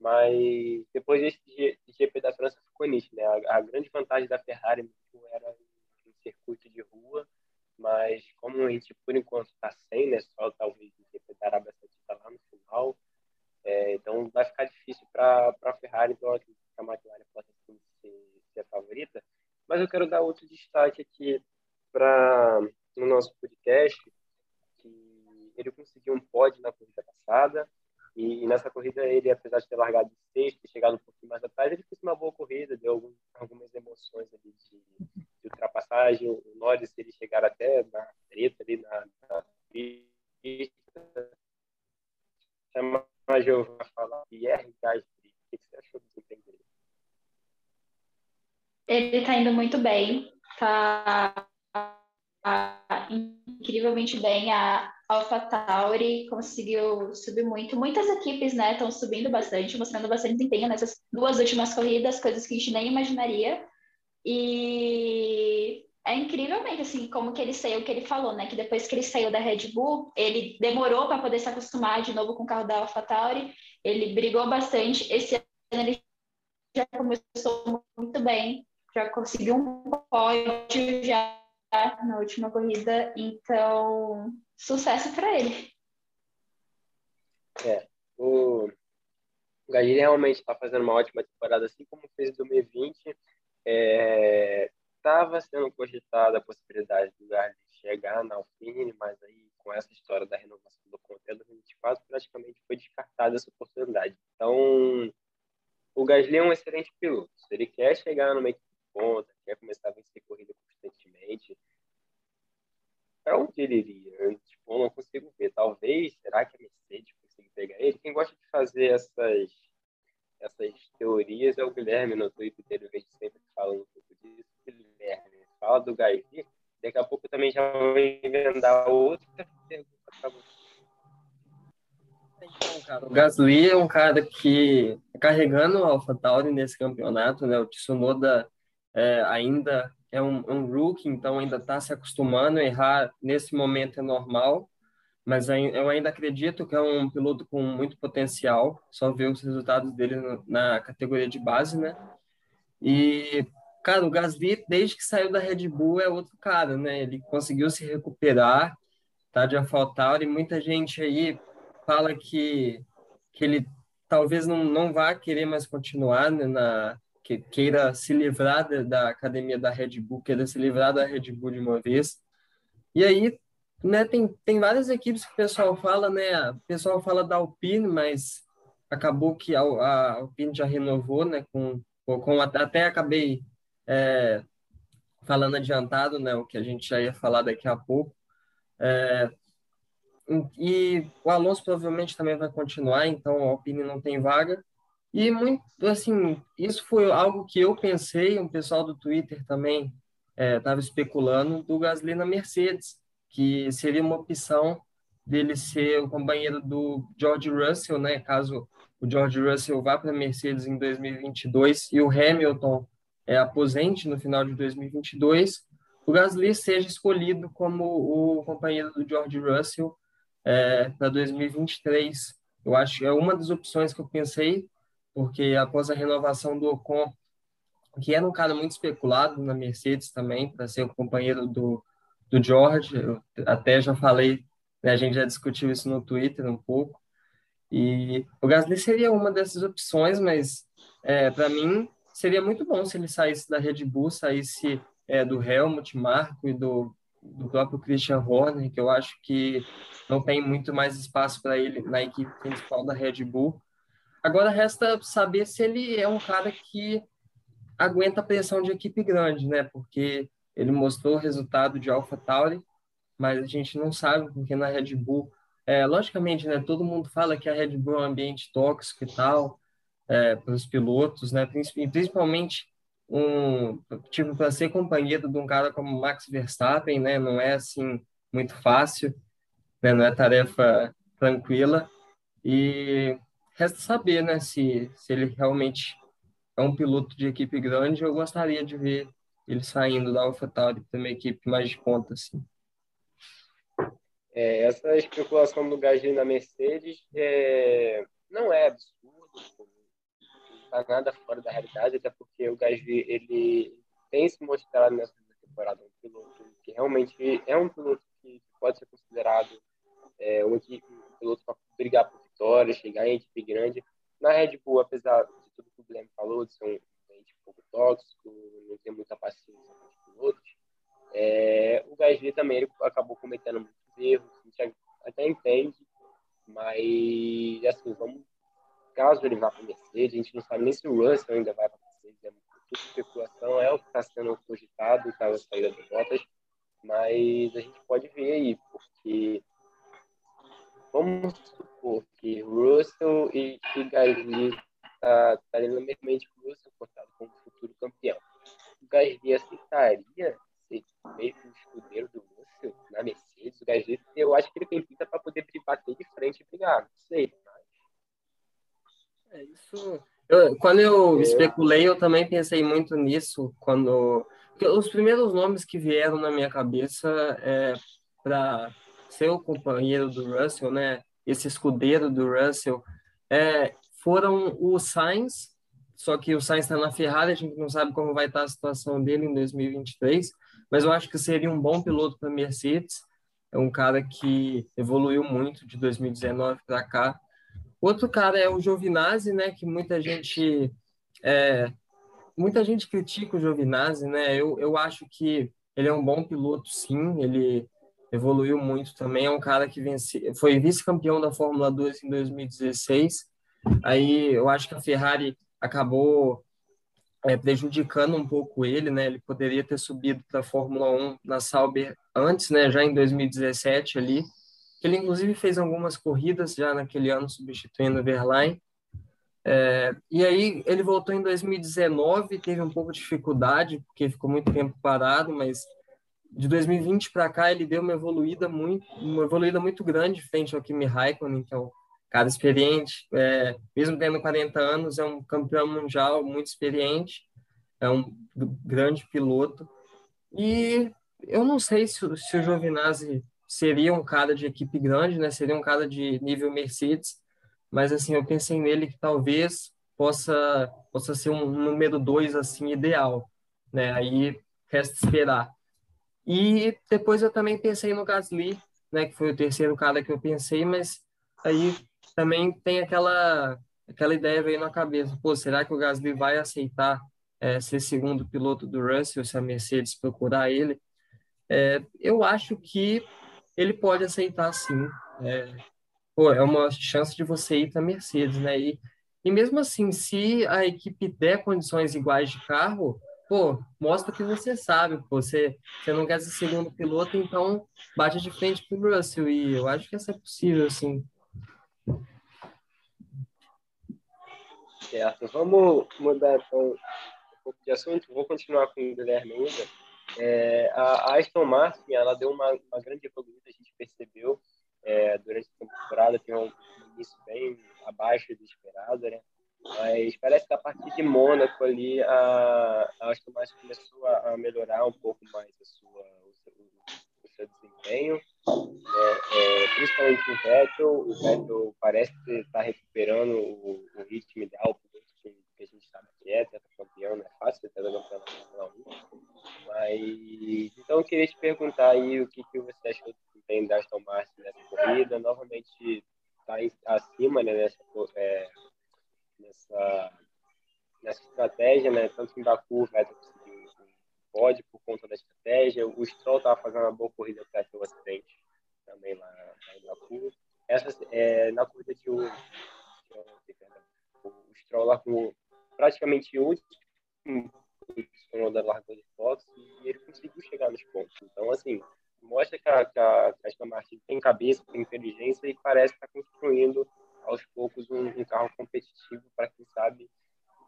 Mas depois desse GP da França ficou nisso, né? A, a grande vantagem da Ferrari era o circuito de rua mas como a gente por enquanto está sem, né, só talvez da Arábia Saudita lá no final, é, então vai ficar difícil para a Ferrari, então que a McLaren pode ser, ser a favorita. Mas eu quero dar outro destaque aqui para no nosso podcast, que ele conseguiu um pódio na corrida passada, e, nessa corrida ele, apesar de ter largado de sexto e chegado um pouquinho mais atrás, ele fez uma boa corrida, deu algum, algumas emoções ali de, de, ultrapassagem. O Norris, ele chegar até na treta ali na, na pista. Chama a Giovanna falar. Pierre Gasly, o que você achou do desempenho dele? Ele está indo muito bem, está incrivelmente bem. A AlphaTauri conseguiu subir muito. Muitas equipes, né, estão subindo bastante, mostrando bastante desempenho nessas duas últimas corridas, coisas que a gente nem imaginaria. E é incrivelmente assim como que ele saiu, o que ele falou, né, que depois que ele saiu da Red Bull, ele demorou para poder se acostumar de novo com o carro da AlphaTauri. Ele brigou bastante. Esse ano ele já começou muito bem, já conseguiu um pódio já na última corrida, então sucesso para ele. É, o, Gasly realmente está fazendo uma ótima temporada, assim como fez em 2020. Estava é, sendo cogitada a possibilidade do Gasly chegar na Alpine, mas aí com essa história da renovação do contrato 2024 praticamente foi descartada essa oportunidade. Então, o Gasly é um excelente piloto. Se ele quer chegar numa equipe ponta, quer começar a vencer corrida constantemente, para onde ele iria? Eu, tipo, não consigo ver. Talvez, será que a Mercedes consiga pegar ele? Quem gosta de fazer essas, essas teorias é o Guilherme no Twitter eu vejo sempre falando um pouco disso. Guilherme, fala do Gasly. Daqui a pouco eu também já vou emendar outra pergunta para você. Então, cara, o Gasly é um cara que tá carregando o AlphaTauri nesse campeonato, né? O Tsunoda é, ainda é um, um rookie, então ainda está se acostumando, errar nesse momento é normal, mas eu ainda acredito que é um piloto com muito potencial, só ver os resultados dele na categoria de base, né? E, cara, o Gasly, desde que saiu da Red Bull, é outro cara, né? Ele conseguiu se recuperar, tá de e muita gente aí fala que, que ele talvez não, não vá querer mais continuar né, na, que queira se livrar da, da, academia da Red Bull, queira se livrar da Red Bull de uma vez. E aí, né, tem, tem várias equipes que o pessoal fala, né, o pessoal fala da Alpine, mas acabou que a, a Alpine já renovou, né, com, com até acabei é, falando adiantado, né, o que a gente já ia falar daqui a pouco. É, e o Alonso provavelmente também vai continuar, então a Alpine não tem vaga. E muito, assim, isso foi algo que eu pensei, um pessoal do Twitter também estava é, especulando do Gasly na Mercedes, que seria uma opção dele ser o companheiro do George Russell, né? Caso o George Russell vá para a Mercedes em 2022 e o Hamilton é, aposente no final de 2022, o Gasly seja escolhido como o companheiro do George Russell é, para 2023. Eu acho que é uma das opções que eu pensei, porque após a renovação do Ocon, que era um cara muito especulado na Mercedes também, para ser o companheiro do, do George, eu até já falei, né, a gente já discutiu isso no Twitter um pouco, E o Gasly seria uma dessas opções, mas é, para mim seria muito bom se ele saísse da Red Bull, saísse é, do Helmut Marko e do, do próprio Christian Horner, que eu acho que não tem muito mais espaço para ele na equipe principal da Red Bull. Agora resta saber se ele é um cara que aguenta a pressão de equipe grande, né? Porque ele mostrou o resultado de AlphaTauri, mas a gente não sabe porque na Red Bull, é, logicamente, né? Todo mundo fala que a Red Bull é um ambiente tóxico e tal é, para os pilotos, né? Principalmente um tipo para ser companheiro de um cara como Max Verstappen, né? Não é assim muito fácil, né? Não é tarefa tranquila e resta saber, né? Se se ele realmente é um piloto de equipe grande, eu gostaria de ver ele saindo da AlphaTauri para uma equipe mais de conta, assim. É, essa especulação do Gasly na Mercedes é, não é absurdo, não está nada fora da realidade, até porque o Gasly ele tem se mostrado nessa temporada um piloto que realmente é um piloto que pode ser considerado é, um, um piloto para brigar por vitória, chegar em equipe grande. Na Red Bull, apesar tudo que o Guilherme falou, de ser um ambiente um pouco tóxico, não ter muita paciência com os pilotos, é, o Gasly também ele acabou cometendo muitos erros, a gente até entende, mas assim, vamos, caso ele vá para a Mercedes, a gente não sabe nem se o Russell ainda vai para a Mercedes, é tudo especulação, é o que está sendo cogitado, caso a saída de botas, mas a gente pode ver aí, porque vamos supor que Russell e, e Gasly tá no mesmo mente Russell, contado como futuro campeão. O Gasly aceitaria ser meio que o escudeiro do Russell na Mercedes? O Gasly, eu acho que ele tem pinta para poder bater de frente e brigar, não sei. Mas... É isso. Eu, quando eu é. especulei, eu também pensei muito nisso. Quando os primeiros nomes que vieram na minha cabeça é para ser o companheiro do Russell, né? Esse escudeiro do Russell, é, foram o Sainz, só que o Sainz está na Ferrari, a gente não sabe como vai estar a situação dele em 2023, mas eu acho que seria um bom piloto para Mercedes. É um cara que evoluiu muito de 2019 para cá. Outro cara é o Giovinazzi, né, que muita gente é, muita gente critica o Giovinazzi, né? Eu, eu acho que ele é um bom piloto, sim. Ele evoluiu muito também. É um cara que vence, foi vice-campeão da Fórmula 2 em 2016 Aí eu acho que a Ferrari acabou é, prejudicando um pouco ele, né? Ele poderia ter subido para a Fórmula 1 na Sauber antes, né? Já em 2017 ali. Ele inclusive fez algumas corridas já naquele ano substituindo o Verlaine. É, e aí ele voltou em 2019, teve um pouco de dificuldade porque ficou muito tempo parado, mas de 2020 para cá ele deu uma evoluída muito, uma evoluída muito grande frente ao Kimi Raikkonen, que é o cara experiente, é, mesmo tendo 40 anos, é um campeão mundial muito experiente, é um grande piloto. E eu não sei se, se o Giovinazzi seria um cara de equipe grande, né? Seria um cara de nível Mercedes, mas assim, eu pensei nele que talvez possa possa ser um número dois assim ideal, né? Aí resta esperar. E depois eu também pensei no Gasly, né, que foi o terceiro cara que eu pensei, mas aí também tem aquela aquela ideia veio na cabeça, pô, será que o Gasly vai aceitar é, ser segundo piloto do Russell se a Mercedes procurar ele? É, eu acho que ele pode aceitar sim. É, pô, é uma chance de você ir para a Mercedes, né? E, e mesmo assim, se a equipe der condições iguais de carro, pô, mostra que você sabe, pô, você, você não quer ser segundo piloto, então bate de frente pro Russell, e eu acho que isso é possível, sim. Certo. Vamos mudar então um pouco de assunto. Vou continuar com o Guilherme ainda. É, a Aston Martin ela deu uma, uma grande evoluída, a gente percebeu é, durante a temporada, tem um início bem abaixo do esperado, né? Mas parece que a partir de Mônaco ali, a, a Aston Martin começou a, melhorar um pouco mais a sua, o, seu, o seu desempenho né? É, principalmente o Vettel. O Vettel parece estar recuperando o, o ritmo ideal que, que a gente sabe que é, campeão, não é fácil ter campeão na Fórmula 1. Mas, então eu queria te perguntar aí o que, que você achou do desempenho da Aston Martin nessa corrida. Novamente está tá acima né, nessa, é, nessa, nessa estratégia, né? Tanto em Baku, o Vettel conseguiu um pódio por conta da estratégia. O Stroll estava fazendo uma boa corrida até ter o acidente também lá, lá em Baku. Essa, é, na corrida de hoje, o Stroll com praticamente último o da largou de fotos e ele conseguiu chegar nos pontos. Então, assim, mostra que a, que a Aston Martin tem cabeça, tem inteligência e parece estar construindo aos poucos um, um carro competitivo para quem sabe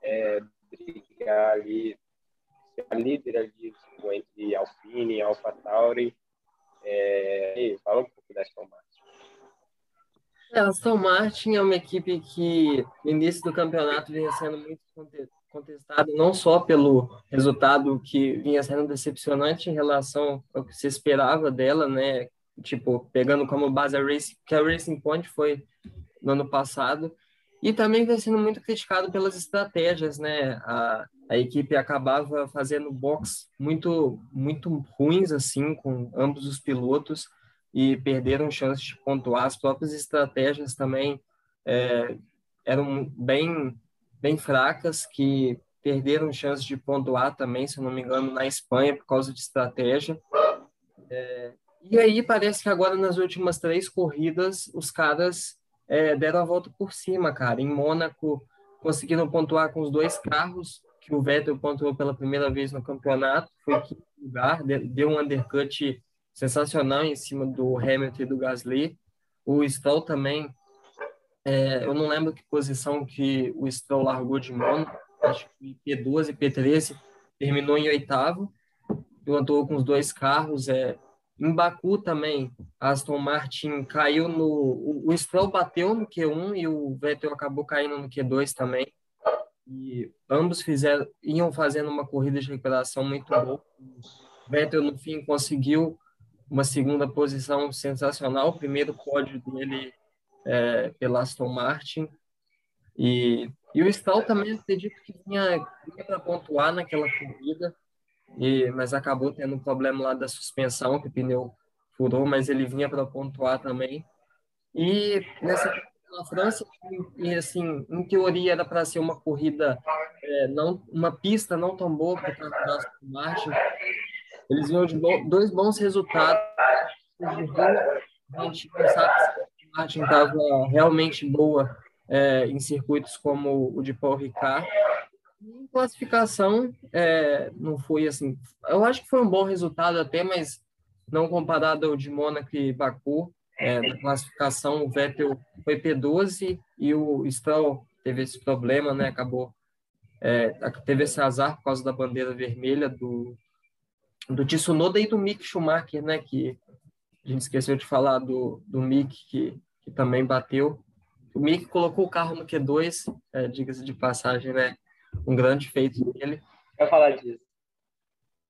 é, brigar ali, ser a líder ali tipo, entre Alpine e AlphaTauri. É, fala um pouco da Aston Martin. É, a Aston Martin é uma equipe que no início do campeonato vinha sendo muito contestado não só pelo resultado que vinha sendo decepcionante em relação ao que se esperava dela, né? Tipo, pegando como base a Racing, que a Racing Point foi no ano passado, e também vem sendo muito criticado pelas estratégias, né? A, a equipe acabava fazendo box muito muito ruins assim com ambos os pilotos e perderam chance de pontuar. As próprias estratégias também é, eram bem bem fracas, que perderam chance de pontuar também, se não me engano, na Espanha por causa de estratégia. É, e aí parece que agora nas últimas três corridas os caras é, deram a volta por cima, cara. Em Mônaco conseguiram pontuar com os dois carros que o Vettel pontuou pela primeira vez no campeonato, foi quinto lugar, deu um undercut sensacional em cima do Hamilton e do Gasly. O Stroll também é, eu não lembro que posição que o Stroll largou de mono, acho que P12, P13, terminou em oitavo, pilotou com os dois carros. É, em Baku também, Aston Martin caiu no. O, Stroll bateu no Q1 e o Vettel acabou caindo no Q2 também. E ambos fizeram, iam fazendo uma corrida de recuperação muito boa. O Vettel, no fim, conseguiu uma segunda posição sensacional. O primeiro pódio dele é, pela Aston Martin. E, e o Stroll também acredito que vinha, vinha para pontuar naquela corrida, e, mas acabou tendo um problema lá da suspensão, que o pneu furou, mas ele vinha para pontuar também. E nessa na França, e assim, em teoria era para ser uma corrida, é, não uma pista não tão boa para o Aston Martin. Eles vinham de dois bons resultados. A gente não sabe Martin estava realmente boa é, em circuitos como o de Paul Ricard. Em classificação, é, não foi assim. Eu acho que foi um bom resultado até, mas não comparado ao de Mônaco e Baku. É, na classificação, o Vettel foi P12 e o Stroll teve esse problema, né? Acabou é, teve esse azar por causa da bandeira vermelha do do Tsunoda e do Mick Schumacher, né? Que a gente esqueceu de falar do, do Mick que que também bateu. O Mick colocou o carro no Q2, é, diga-se de passagem, né? Um grande feito dele. Vai falar disso.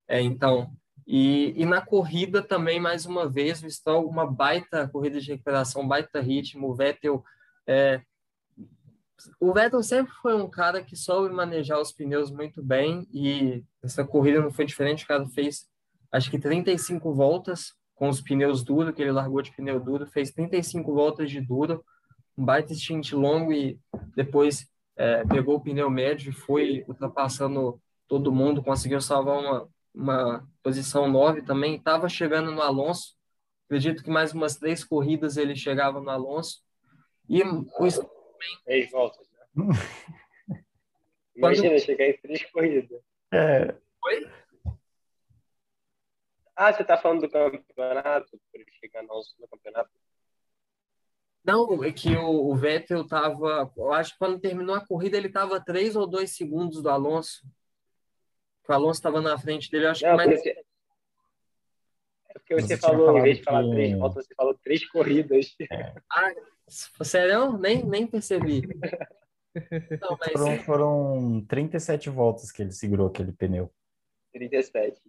É, então. E, e na corrida também, mais uma vez, o Stroll, uma baita corrida de recuperação, baita ritmo. O Vettel. É, o Vettel sempre foi um cara que soube manejar os pneus muito bem e essa corrida não foi diferente. O cara fez, acho que 35 voltas com os pneus duros, que ele largou de pneu duro, fez 35 voltas de duro, um baita stint longo e depois é, pegou o pneu médio e foi ultrapassando todo mundo, conseguiu salvar uma, uma posição 9 também, estava chegando no Alonso, acredito que mais umas três corridas ele chegava no Alonso, e o Três voltas, né? Imagina Quando... chegar em três corridas. É. Oi? Ah, você está falando do campeonato, por ele chegar no, no campeonato? Não, é que o, o Vettel estava. Eu acho que quando terminou a corrida ele estava três ou dois segundos do Alonso. O Alonso estava na frente dele. Eu acho Não, que mais. Porque... É porque você, falou, em vez de falar que... três voltas, você falou três corridas. É. Ah, sério? Nem, nem percebi. Não, mas... foram, foram 37 voltas que ele segurou aquele pneu. 37.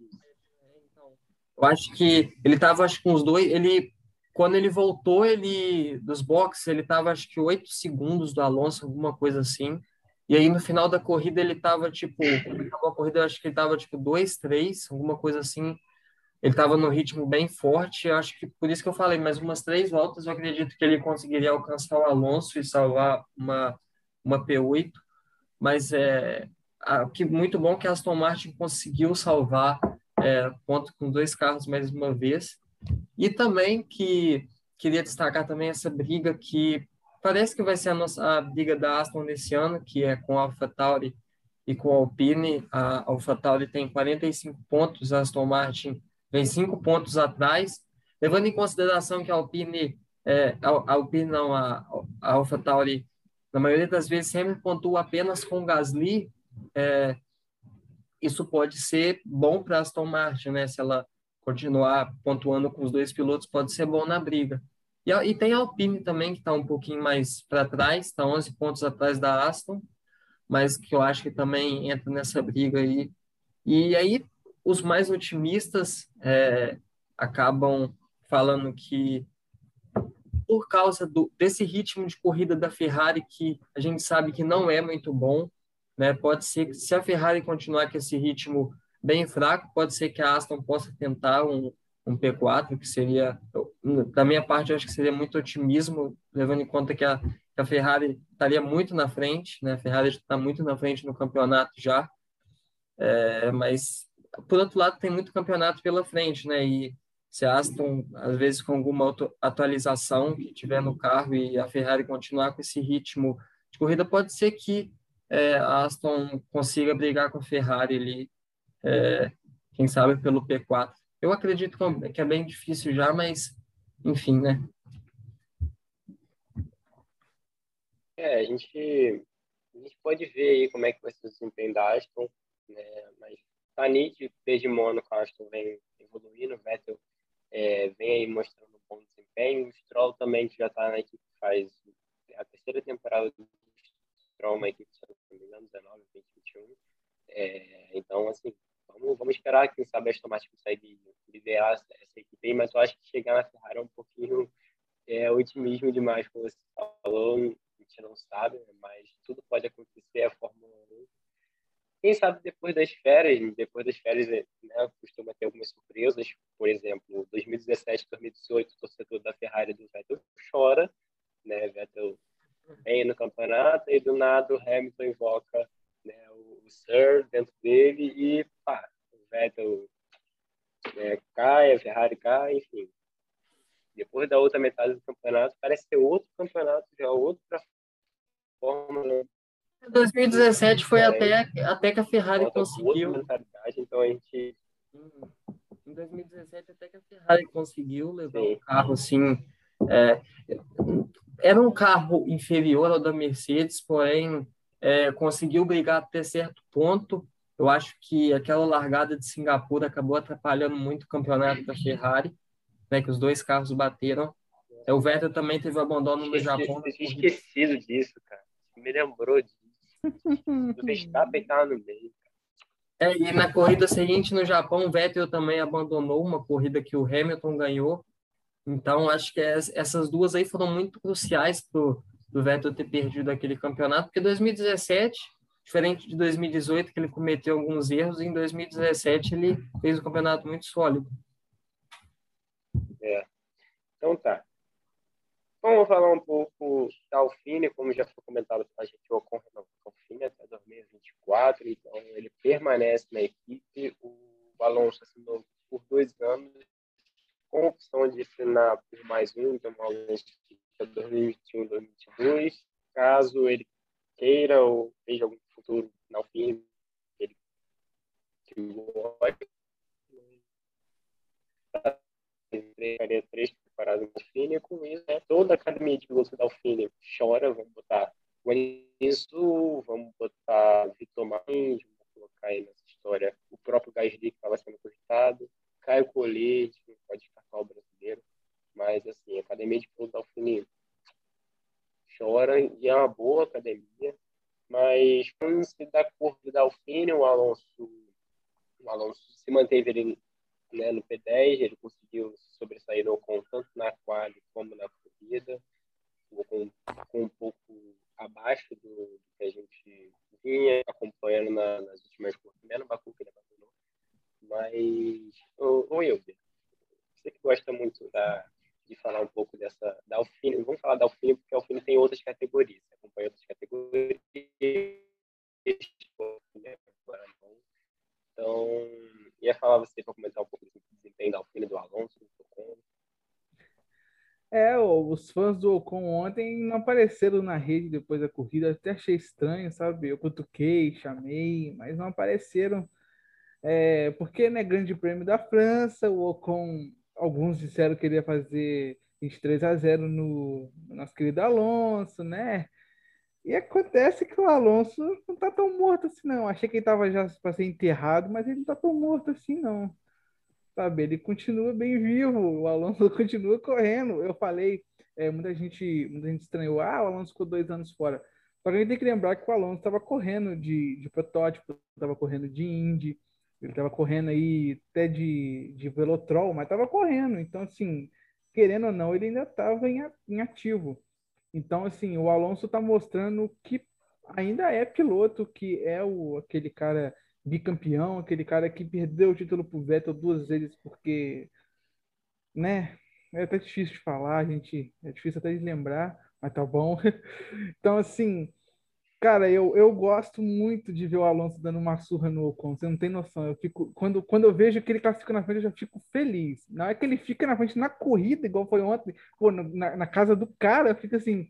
Eu acho que ele estava, acho que uns dois. Ele, quando ele voltou, ele dos boxes, ele estava, acho que oito segundos do Alonso, alguma coisa assim. E aí no final da corrida ele estava tipo, a corrida, eu acho que ele estava tipo dois, três, alguma coisa assim. Ele estava no ritmo bem forte, acho que por isso que eu falei, mais umas três voltas eu acredito que ele conseguiria alcançar o Alonso e salvar uma, uma P8, mas é a, que muito bom que a Aston Martin conseguiu salvar é, ponto com dois carros mais uma vez, e também que queria destacar também essa briga que parece que vai ser a nossa a briga da Aston nesse ano, que é com a AlphaTauri e com a Alpine. A AlphaTauri tem 45 pontos, a Aston Martin vem cinco pontos atrás, levando em consideração que a Alpine, é, a, Alpine não, a, a AlphaTauri, na maioria das vezes sempre pontua apenas com Gasly, é, isso pode ser bom para a Aston Martin, né? Se ela continuar pontuando com os dois pilotos, pode ser bom na briga. E, e tem a Alpine também, que está um pouquinho mais para trás, está 11 pontos atrás da Aston, mas que eu acho que também entra nessa briga aí. E aí, os mais otimistas é, acabam falando que por causa do, desse ritmo de corrida da Ferrari, que a gente sabe que não é muito bom, né? Pode ser que se a Ferrari continuar com esse ritmo bem fraco, pode ser que a Aston possa tentar um, um P4, que seria, da minha parte, eu acho que seria muito otimismo, levando em conta que a, que a Ferrari estaria muito na frente, né? A Ferrari está muito na frente no campeonato já, é, mas por outro lado, tem muito campeonato pela frente, né? E se a Aston, às vezes, com alguma atualização que tiver no carro e a Ferrari continuar com esse ritmo de corrida, pode ser que é, a Aston consiga brigar com a Ferrari ali, é, quem sabe pelo P4. Eu acredito que é bem difícil já, mas enfim, né? É, a gente, a gente pode ver aí como é que vai ser o desempenho da Aston, né? Mas tá nítido, desde Mônaco, a Aston vem evoluindo, o Vettel é, vem aí mostrando um bom desempenho, o Stroll também, que já está na equipe faz a terceira temporada do Stroll, uma equipe, se não me engano, 19, 20, 21. É, então, assim, vamos, vamos esperar, quem sabe a Aston consegue liderar essa, essa equipe aí, mas eu acho que chegar na Ferrari é um pouquinho é, otimismo demais, como você falou, a gente não sabe, mas tudo pode acontecer, a Fórmula 1 quem sabe depois das férias, depois das férias, né, costuma ter algumas surpresas. Por exemplo, 2017, 2018, o torcedor da Ferrari do Vettel chora, né? Vettel vem no campeonato e do nada o Hamilton invoca né, o, Sir dentro dele e pá, o Vettel né, cai, a Ferrari cai, enfim. Depois da outra metade do campeonato, parece ser outro campeonato, já outra fórmula 2017 foi até, até que a Ferrari conseguiu. Então a gente. Em 2017 até que a Ferrari conseguiu levar um carro assim. É, era um carro inferior ao da Mercedes, porém é, conseguiu brigar até certo ponto. Eu acho que aquela largada de Singapura acabou atrapalhando muito o campeonato da Ferrari, né, que os dois carros bateram. É, o Vettel também teve abandono no Japão. Eu tinha esquecido disso, cara. Me lembrou disso. O Verstappen estava no meio. É, e na corrida seguinte no Japão, o Vettel também abandonou uma corrida que o Hamilton ganhou. Então, acho que essas duas aí foram muito cruciais para o Vettel ter perdido aquele campeonato, porque 2017, diferente de 2018, que ele cometeu alguns erros, em 2017 ele fez um campeonato muito sólido. É. Então tá. Vamos falar um pouco da Alfine, como já foi comentado a gente, o Ocon renovou com a Alfine até 2024, então ele permanece na equipe. O Alonso assinou por dois anos, com opção de assinar por mais um, então o Alonso fica 2021, 2022. Caso ele queira ou veja algum futuro na Alfine, ele gosta, três do Alfine, e com isso, né, toda a academia de pilotos da Alfine chora, vamos botar Guanizu, vamos botar Vitor Martins, vamos colocar aí nessa história o próprio Gasly que estava sendo cogitado, Caio Colete, pode descartar o brasileiro, mas assim, a academia de pilotos da Alfine chora, e é uma boa academia, mas se dá curva da Alfine, o Alonso, o Alonso se manteve ele né, no P10, ele conseguiu sobressair no Ocon tanto na quali como na corrida, com, com um pouco abaixo do, que a gente vinha acompanhando na, nas últimas corridas, menos no Baku que ele abandonou. Mas, ô, ô Wilber, gosta muito da, de falar um pouco dessa da Alfine. Vamos falar da Alfine porque a Alfine tem outras categorias, acompanha outras categorias. Então, ia falar você para comentar um pouco do desempenho da Alfine do Alonso, do Ocon. É, os fãs do Ocon ontem não apareceram na rede depois da corrida, até achei estranho, sabe? Eu cutuquei, chamei, mas não apareceram. É, porque, né, Grande Prêmio da França, o Ocon alguns disseram que ele ia fazer 23 a 0 no, no nosso querido Alonso, né? E acontece que o Alonso não tá tão morto assim, não. Achei que ele tava já para ser enterrado, mas ele não tá tão morto assim, não. Sabe? Ele continua bem vivo, o Alonso continua correndo. Eu falei, é, muita gente muita gente estranhou, ah, o Alonso ficou dois anos fora. Só que a gente tem que lembrar que o Alonso estava correndo de, de protótipo, estava correndo de Indy, ele estava correndo aí até de, de velotrol, mas estava correndo. Então, assim, querendo ou não, ele ainda estava em, em ativo. Então, assim, o Alonso está mostrando que ainda é piloto, que é o, aquele cara bicampeão, aquele cara que perdeu o título pro Vettel duas vezes porque, né? É até difícil de falar, gente, é difícil até de lembrar, mas tá bom. Então, assim, Cara, eu, eu gosto muito de ver o Alonso dando uma surra no Ocon, você não tem noção. Eu fico, quando, quando eu vejo que ele classifica na frente, eu já fico feliz. Não é que ele fica na frente na corrida, igual foi ontem, pô, na, na casa do cara, eu fico assim.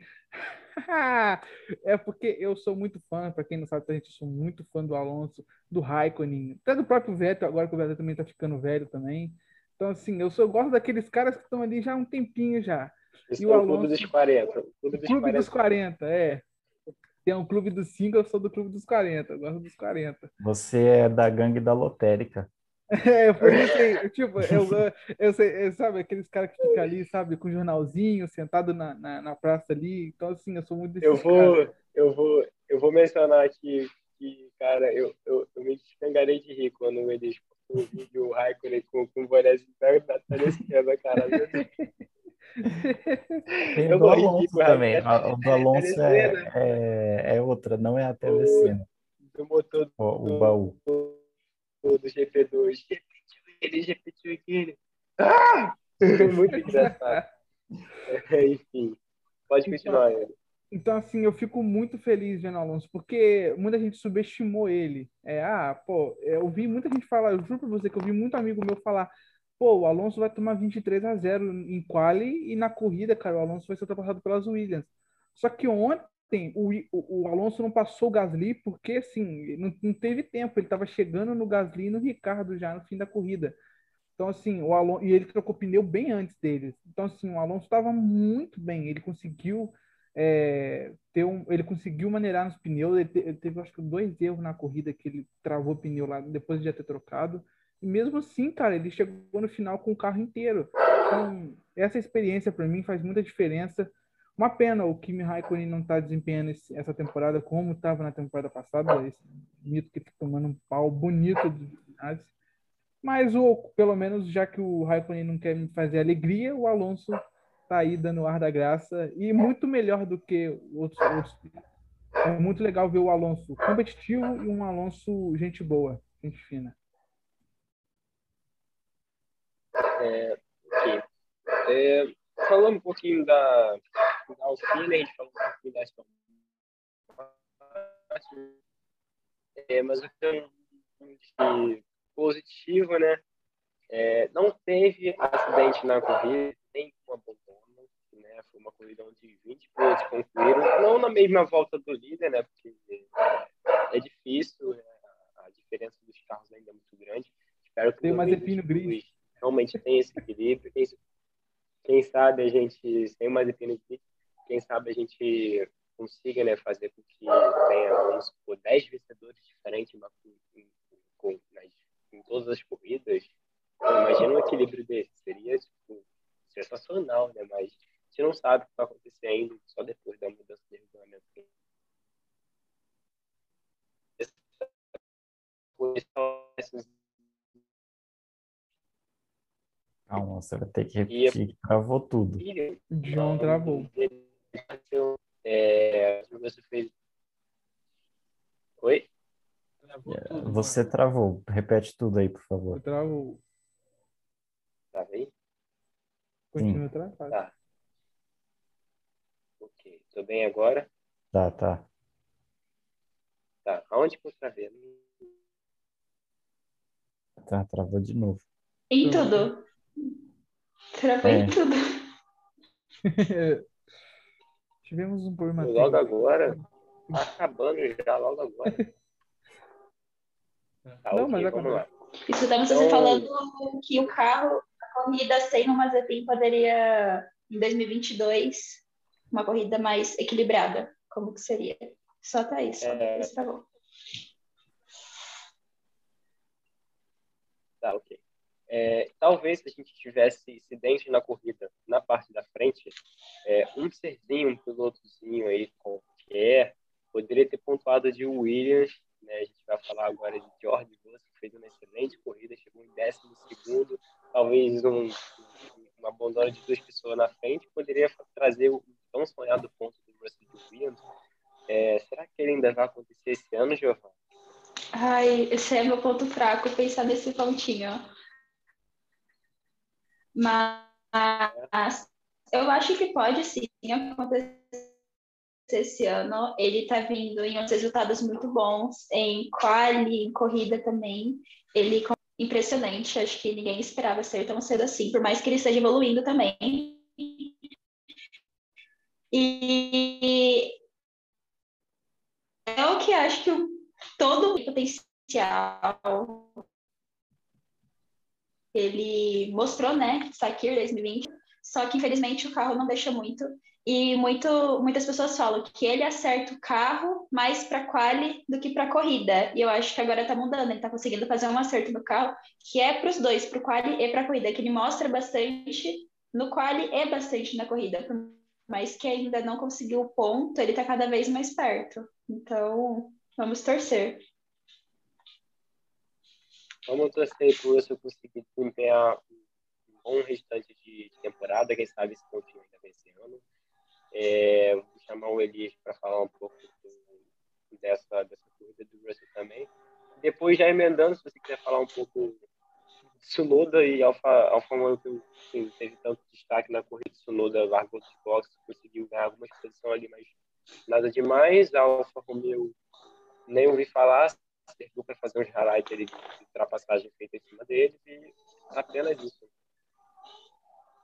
é porque eu sou muito fã, para quem não sabe, gente sou muito fã do Alonso, do Raikkonen, até do próprio Vettel, agora que o Vettel também tá ficando velho também. Então, assim, eu só gosto daqueles caras que estão ali já há um tempinho já. Esse e o, o Alonso, Clube dos 40. Clube dos, Clube 40. dos 40, é tem um clube dos 5, eu sou do clube dos 40, eu gosto dos 40. Você é da gangue da lotérica. É, por isso aí, tipo, eu, eu, sei, eu, sabe, aqueles caras que ficam ali, sabe, com um jornalzinho, sentado na, na, na, praça ali, então assim, eu sou muito desse eu vou, cara. Eu vou, eu vou mencionar aqui que, cara, eu, eu, eu me descangarei de rir quando eles o vídeo Raikkonen com, com o bonézinho da Natália Esquerda, cara. Tem o do Alonso também. O do Alonso é, é, é, outra, não é a telecena. Do motor o, o baú. Do, do GP2. Repetiu ele, repetiu aquele. Ah! Muito engraçado. Enfim, pode então, continuar, ele. Então, assim, eu fico muito feliz vendo o Alonso, porque muita gente subestimou ele. É, ah, pô, eu vi muita gente falar, eu juro pra você que eu vi muito amigo meu falar, pô, o Alonso vai tomar 23 a 0 em quali e na corrida, cara, o Alonso vai ser ultrapassado pelas Williams. Só que ontem o, o, Alonso não passou o Gasly porque, assim, não, não teve tempo. Ele estava chegando no Gasly e no Ricardo já no fim da corrida. Então, assim, o Alonso, e ele trocou pneu bem antes deles. Então, assim, o Alonso estava muito bem. Ele conseguiu é, ter um, ele conseguiu maneirar nos pneus. Ele, te, ele, teve, acho que, dois erros na corrida que ele travou o pneu lá depois de já ter trocado. E mesmo assim, cara, ele chegou no final com o carro inteiro. Então, essa experiência para mim faz muita diferença. Uma pena o Kimi Raikkonen não tá desempenhando esse, essa temporada como estava na temporada passada, esse mito que tá tomando um pau bonito do Mas o, pelo menos já que o Raikkonen não quer me fazer alegria, o Alonso tá aí dando ar da graça e muito melhor do que outros, outros. É muito legal ver o Alonso competitivo e um Alonso gente boa, gente fina. É, é, falando um pouquinho da, da a gente falou um pouquinho da Aston é, mas o que é um positivo, né? É, não teve acidente na corrida, nem uma abandono, né? Foi uma corrida onde 20 pilotos concluíram, não na mesma volta do líder, né? Porque é, é difícil, né? a diferença dos carros ainda é muito grande. Espero que tem mais Epino Gris realmente tem esse equilíbrio. Quem, quem sabe a gente, sem mais equilíbrio, quem sabe a gente consiga né, fazer com que tenha, vamos supor, 10 vencedores diferentes em, nas, em todas as corridas. Imagina um equilíbrio desse. Seria tipo, sensacional, né? Mas a gente não sabe o que vai acontecer ainda só depois da mudança de regulamento. Esses Calma, você vai ter que repetir. Travou tudo. John travou. É, você fez. Oi? É, você travou. Repete tudo aí, por favor. Travou. Travei? Continua travado. Tá. Ok. Tô bem agora? Tá, tá. Tá. Aonde que eu travei? Tá, travou de novo. Em tudo. Travou É. em tudo. Tivemos um problema Logo agora? Tá acabando já, logo agora. Tá, Não, ok, mas vamos lá. Escutamos Então- você falando que o carro, a corrida sem o Mazepin poderia, em 2022, uma corrida mais equilibrada. Como que seria? Só tá isso. É. Isso tá bom. Tá, ok. É, talvez se a gente tivesse incidente na corrida na parte da frente, é, um serzinho, um pilotozinho aí qualquer, poderia ter pontuado de Williams, né? A gente vai falar agora de George Russell, que fez uma excelente corrida, chegou em décimo segundo, talvez um, um abandono de duas pessoas na frente poderia trazer o tão sonhado ponto do Russell de Williams. É, será que ele ainda vai acontecer esse ano, Giovanni? Ai, esse é meu ponto fraco, pensar nesse pontinho. Mas eu acho que pode sim acontecer esse ano. Ele tá vindo em uns resultados muito bons, em quali, em corrida também. Ele impressionante, acho que ninguém esperava ser tão cedo assim, por mais que ele esteja evoluindo também. E eu que acho que o todo o potencial ele mostrou, né, Sakir 2020, só que infelizmente o carro não deixa muito e muito, muitas pessoas falam que ele acerta o carro mais para quali do que para corrida. E eu acho que agora tá mudando, ele tá conseguindo fazer um acerto no carro que é para os dois, para o quali e para corrida, que ele mostra bastante no quali e bastante na corrida. Mais que ainda não conseguiu o ponto, ele tá cada vez mais perto. Então, vamos torcer. Vamos torcer o Russell conseguir desempenhar um bom restante de de temporada, quem sabe esse pontinho ainda esse ano. É, vou chamar o Elias para falar um pouco do- dessa, dessa corrida do Russell também. Depois, já emendando, se você quiser falar um pouco do Tsunoda e Alfa, Alfa Romeo, que assim, teve tanto destaque na corrida, Tsunoda largou dos boxes, conseguiu ganhar alguma posição ali, mas nada demais. A Alfa Romeo nem ouvi falar, serviu para fazer uns highlights ali de ultrapassagem feita em cima deles e apenas isso.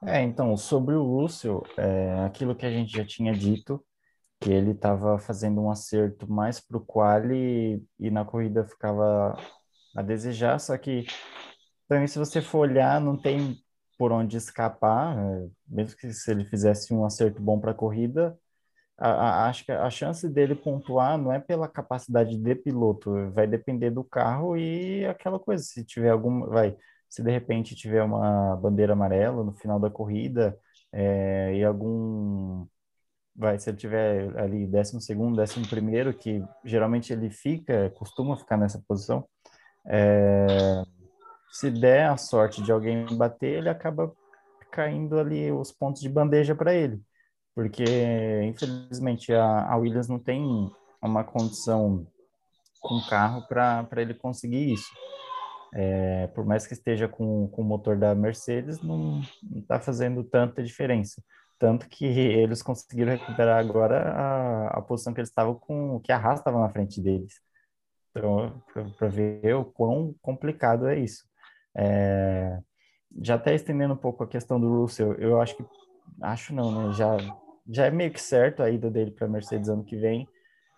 É, então, sobre o Russell, é, aquilo que a gente já tinha dito, que ele estava fazendo um acerto mais para o quali e na corrida ficava a desejar, só que também se você for olhar, não tem por onde escapar, é, mesmo que se ele fizesse um acerto bom para a corrida, acho que a chance dele pontuar não é pela capacidade de piloto, vai depender do carro e aquela coisa, se tiver algum, vai, se de repente tiver uma bandeira amarela no final da corrida, é, e algum, vai, se ele tiver ali décimo segundo, décimo primeiro, que geralmente ele fica, costuma ficar nessa posição, é, se der a sorte de alguém bater, ele acaba caindo ali os pontos de bandeja para ele porque infelizmente a, a Williams não tem uma condição com carro para ele conseguir isso. É, por mais que esteja com, com o motor da Mercedes, não está fazendo tanta diferença. Tanto que eles conseguiram recuperar agora a, a posição que eles estavam com, que a Haas estava na frente deles. Então, para ver o quão complicado é isso. É, já até estendendo um pouco a questão do Russell, eu acho que, acho não, né? Já já é meio que certo a ida dele para a Mercedes ano que vem.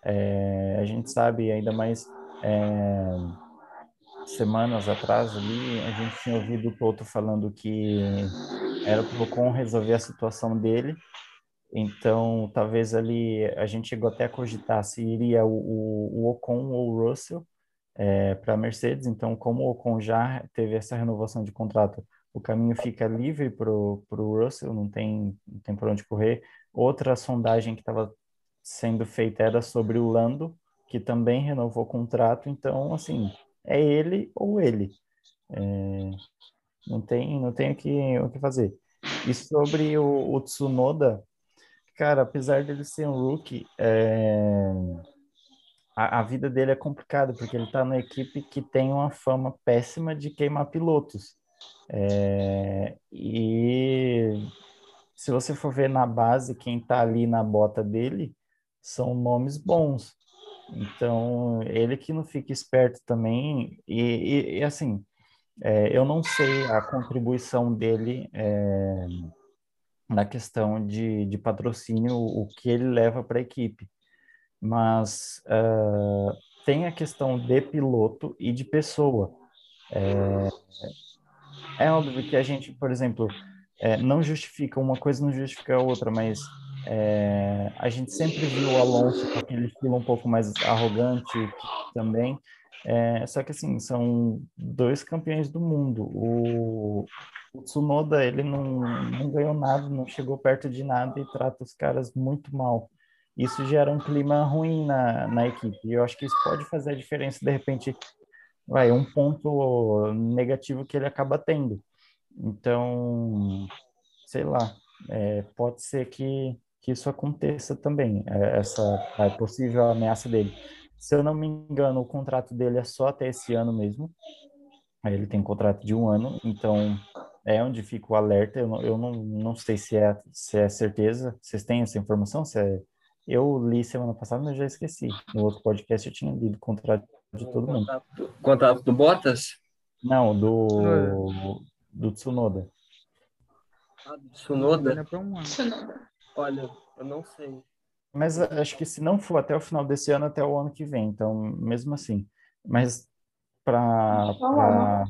É, a gente sabe, ainda mais é, semanas atrás ali, a gente tinha ouvido o Toto falando que era para o Ocon resolver a situação dele. Então, talvez ali a gente chegou até a cogitar se iria o, o, o Ocon ou o Russell é, para a Mercedes. Então, como o Ocon já teve essa renovação de contrato, o caminho fica livre para o Russell, não tem, não tem por onde correr. Outra sondagem que estava sendo feita era sobre o Lando, que também renovou o contrato. Então, assim, é ele ou ele. É, não tem, não tem o que, o que fazer. E sobre o, o Tsunoda, cara, apesar dele ser um rookie, é, a, a, vida dele é complicada, porque ele está na equipe que tem uma fama péssima de queimar pilotos. É, e se você for ver na base, quem está ali na bota dele são nomes bons. Então, ele que não fica esperto também. E, e, e assim, é, eu não sei a contribuição dele é, na questão de, de patrocínio, o que ele leva para a equipe. Mas uh, tem a questão de piloto e de pessoa. É, é óbvio que a gente, por exemplo, é, não justifica uma coisa, não justifica a outra, mas é, a gente sempre viu o Alonso com aquele estilo um pouco mais arrogante também. É, só que assim, são dois campeões do mundo. O, o Tsunoda, ele não, não ganhou nada, não chegou perto de nada e trata os caras muito mal. Isso gera um clima ruim na, na equipe. E eu acho que isso pode fazer a diferença, de repente, vai, um ponto negativo que ele acaba tendo. Então, sei lá, é, pode ser que, que isso aconteça também, é, essa a possível ameaça dele. Se eu não me engano, o contrato dele é só até esse ano mesmo. Ele tem contrato de um ano, então é onde fica o alerta. Eu não, eu não, não sei se é, se é certeza. Vocês têm essa informação? Se é... Eu li semana passada, mas já esqueci. No outro podcast eu tinha lido contrato de todo mundo. Contrato do Bottas? Não, do, do Tsunoda. Ah, do Tsunoda? Tsunoda. Olha, eu não sei. Mas acho que se não for até o final desse ano, até o ano que vem. Então, mesmo assim. Mas para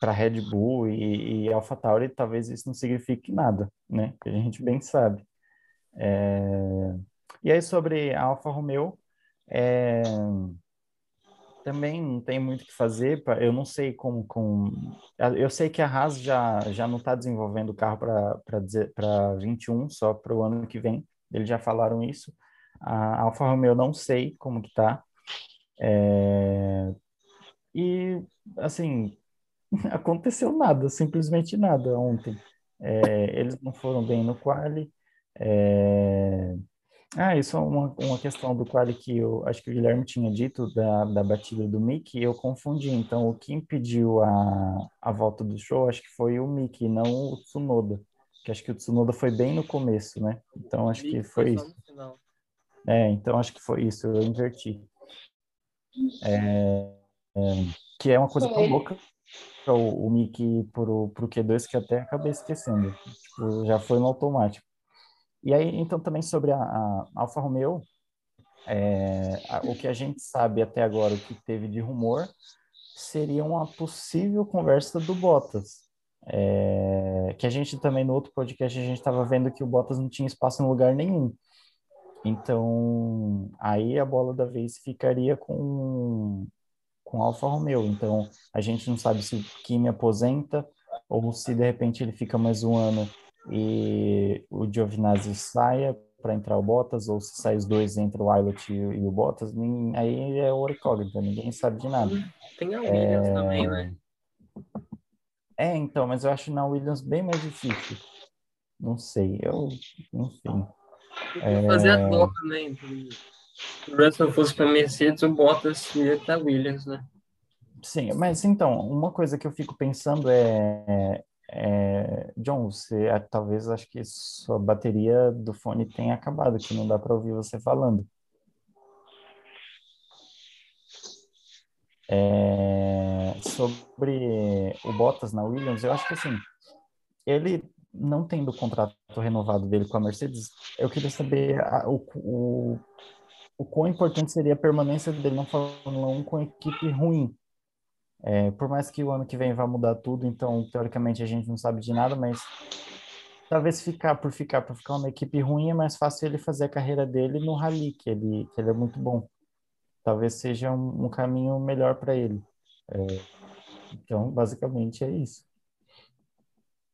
para Red Bull e, e AlphaTauri, talvez isso não signifique nada, né? Que a gente bem sabe. É... E aí sobre a Alfa Romeo, é também não tem muito o que fazer. Eu não sei como. Com... Eu sei que a Haas já, já não está desenvolvendo o carro para 21, só para o ano que vem. Eles já falaram isso. A Alfa Romeo não sei como que tá. É... E, assim, aconteceu nada, simplesmente nada ontem. É, eles não foram bem no quali. É... Ah, isso é uma, uma questão do qual que eu acho que o Guilherme tinha dito da, da batida do Mickey, eu confundi. Então, o que impediu a, a volta do show, acho que foi o Mickey, não o Tsunoda. Que acho que o Tsunoda foi bem no começo, né? Então, acho que foi isso. É, então acho que foi isso, eu inverti. É, é, que é uma coisa tão louca o, o Mickey pro, pro Q2 que até acabei esquecendo. Tipo, já foi no automático. E aí, então, também sobre a, a Alfa Romeo, é, a, o que a gente sabe até agora, o que teve de rumor, seria uma possível conversa do Bottas. É, que a gente também, no outro podcast, a gente estava vendo que o Bottas não tinha espaço em lugar nenhum. Então, aí a bola da vez ficaria com, com Alfa Romeo. Então, a gente não sabe se o Kimi aposenta ou se de repente ele fica mais um ano e o Giovinazzi saia para entrar o Bottas, ou se sai os dois entre o Aylot e, e, o Bottas, nem, aí é o incógnita, ninguém sabe de nada. Tem a Williams é... também, né? É, então, mas eu acho na Williams bem mais difícil. Não sei, eu, enfim. É... Fazer a troca, né? Se o Russell fosse para Mercedes, o Bottas ia para Williams, né? Sim, mas então, uma coisa que eu fico pensando é é, John, você é, talvez acho que sua bateria do fone tenha acabado, que não dá para ouvir você falando. É, sobre o Bottas na Williams, eu acho que assim, ele não tendo o contrato renovado dele com a Mercedes, eu queria saber a, o, o, o quão importante seria a permanência dele na Fórmula 1 com equipe ruim. É, por mais que o ano que vem vá mudar tudo, então teoricamente a gente não sabe de nada, mas talvez ficar por ficar por ficar uma equipe ruim é mais fácil ele fazer a carreira dele no rally, que ele que ele é muito bom. Talvez seja um, um caminho melhor para ele. É, então, basicamente é isso.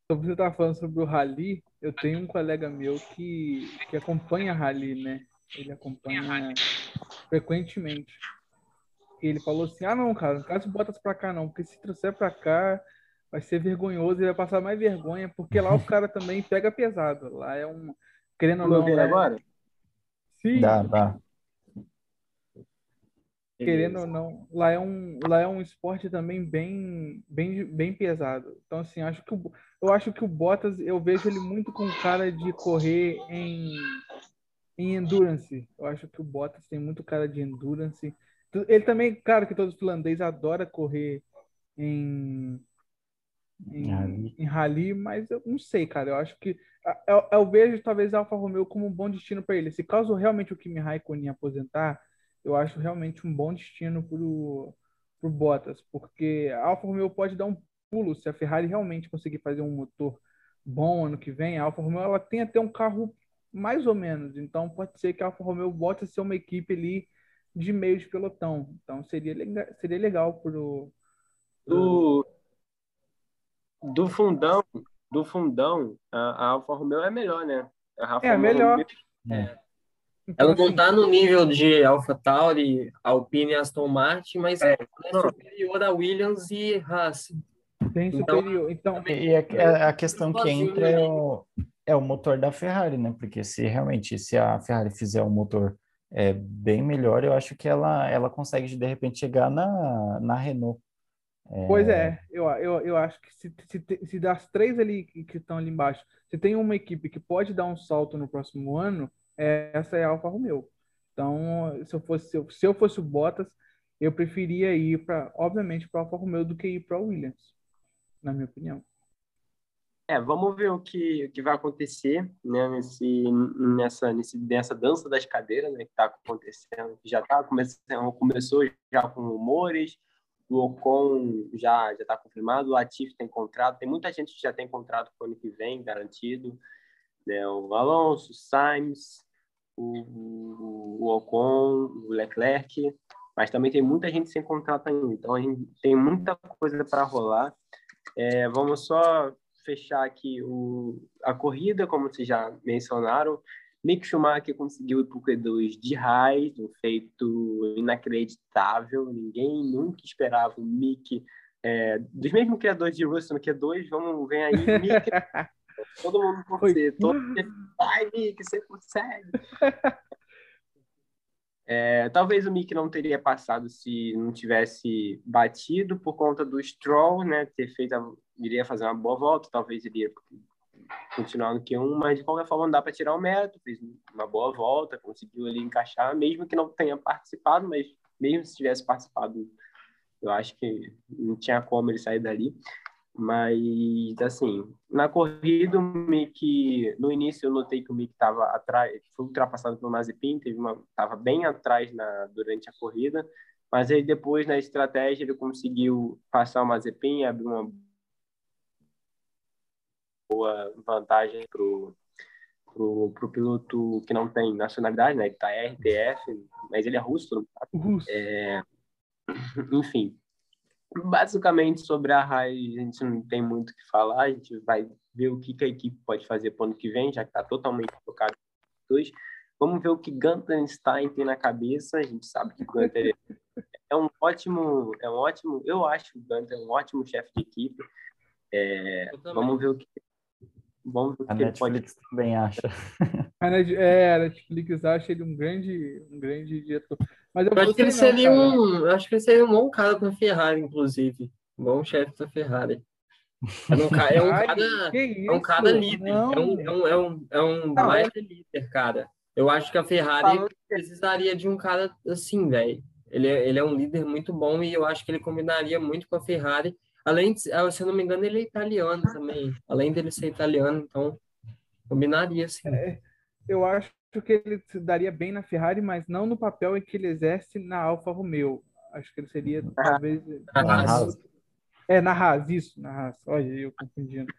Então, você está falando sobre o rally, eu tenho um colega meu que, que acompanha rally, né? Ele acompanha frequentemente ele falou assim: ah, não, cara, não traz o Bottas pra cá, não, porque se trouxer pra cá vai ser vergonhoso e vai passar mais vergonha, porque lá o cara também pega pesado. Lá é um. Querendo ou não. É... agora? Sim. Dá, dá. querendo ou não, lá é um, lá é um esporte também bem, bem, bem pesado. Então, assim, acho que o, eu acho que o Bottas, eu vejo ele muito com cara de correr em, em endurance. Eu acho que o Bottas tem muito cara de endurance. Ele também, claro que todo finlandês adora correr em, em, em rally, mas eu não sei, cara. Eu acho que eu, eu vejo talvez a Alfa Romeo como um bom destino para ele. Se caso realmente o Kimi Raikkonen aposentar, eu acho realmente um bom destino para o Bottas, porque a Alfa Romeo pode dar um pulo se a Ferrari realmente conseguir fazer um motor bom ano que vem. A Alfa Romeo ela tem até um carro mais ou menos, então pode ser que a Alfa Romeo volte a ser uma equipe ali de meio de pelotão. Então seria legal, seria legal pro, do do fundão, do fundão, a, a Alfa Romeo é melhor, né? A é, melhor. Romeo, é. Então, ela não está assim, no nível de Alpha Tauri, Alpine e Aston Martin, mas é, é superior a Williams e Haas. Bem então, superior. Então, e a, a questão que entra é o, é o motor da Ferrari, né? Porque se realmente se a Ferrari fizer um motor é, bem melhor, eu acho que ela, ela consegue de repente chegar na, na Renault. É... Pois é, eu, eu, eu acho que se, se, se das três ali que, estão ali embaixo, se tem uma equipe que pode dar um salto no próximo ano, essa é a Alfa Romeo. Então, se eu fosse, se eu fosse o Bottas, eu preferia ir para, obviamente, para a Alfa Romeo do que ir para a Williams, na minha opinião. É, vamos ver o que, o que vai acontecer né, nesse, nessa, nesse, nessa dança das cadeiras né, que está acontecendo. Já está começando, começou já com rumores, o Ocon já está confirmado, o Latifi tem contrato, tem muita gente que já tem contrato para o ano que vem garantido, né, o Alonso, o Sainz, o, o Ocon, o Leclerc, mas também tem muita gente sem contrato ainda. Então a gente tem muita coisa para rolar. É, vamos só fechar aqui o, a corrida, como vocês já mencionaram. Mick Schumacher conseguiu ir para o Q2 de raiz, um feito inacreditável. Ninguém nunca esperava o Mick, é, dos mesmos criadores de Russell no Q2, vamos ver aí, Mick Todo mundo com você. Todo. Vai, Mick, você consegue. É, talvez o Mick não teria passado se não tivesse batido por conta do Stroll, né? Ter feito, a, iria fazer uma boa volta, talvez iria continuar no Q1, mas de qualquer forma não dá para tirar o mérito, fez uma boa volta, conseguiu ali encaixar, mesmo que não tenha participado, mas mesmo se tivesse participado, eu acho que não tinha como ele sair dali. Mas, assim, na corrida, o Mick, no início eu notei que o Mick estava atrás, foi ultrapassado pelo Mazepin, estava bem atrás na, durante a corrida, mas aí depois, na estratégia, ele conseguiu passar o Mazepin, abrir uma boa vantagem para o pro, pro piloto que não tem nacionalidade, né? Que tá RTF, mas ele é russo. russo. É, enfim, basicamente sobre a Rai a gente não tem muito o que falar, a gente vai ver o que, que a equipe pode fazer para o ano que vem, já que está totalmente focado dois. Vamos ver o que Gunter Stein tem na cabeça. A gente sabe que Gunter é um ótimo, é um ótimo, eu acho que o Gunter é um ótimo chefe de equipe. É, vamos ver o que Vamos ver o que a Netflix pode... também acha. A Net, é, a Netflix acha ele um grande, um grande diretor. Mas eu, eu acho que ele seria um, acho que ele seria um bom cara para Ferrari, inclusive, um bom chefe da Ferrari. É um, cara, é um cara, é um cara líder, é um, é um, é um, é um mais líder, cara. Eu acho que a Ferrari precisaria de um cara assim, velho. Ele, é, ele é um líder muito bom e eu acho que ele combinaria muito com a Ferrari. Além de, ah, se eu não me engano, ele é italiano também. Além dele ser italiano, então combinaria, sim. É, eu acho que ele se daria bem na Ferrari, mas não no papel em que ele exerce na Alfa Romeo. Acho que ele seria ah, talvez. Na Haas. É, na Haas, isso, na Haas. Olha, eu confundindo.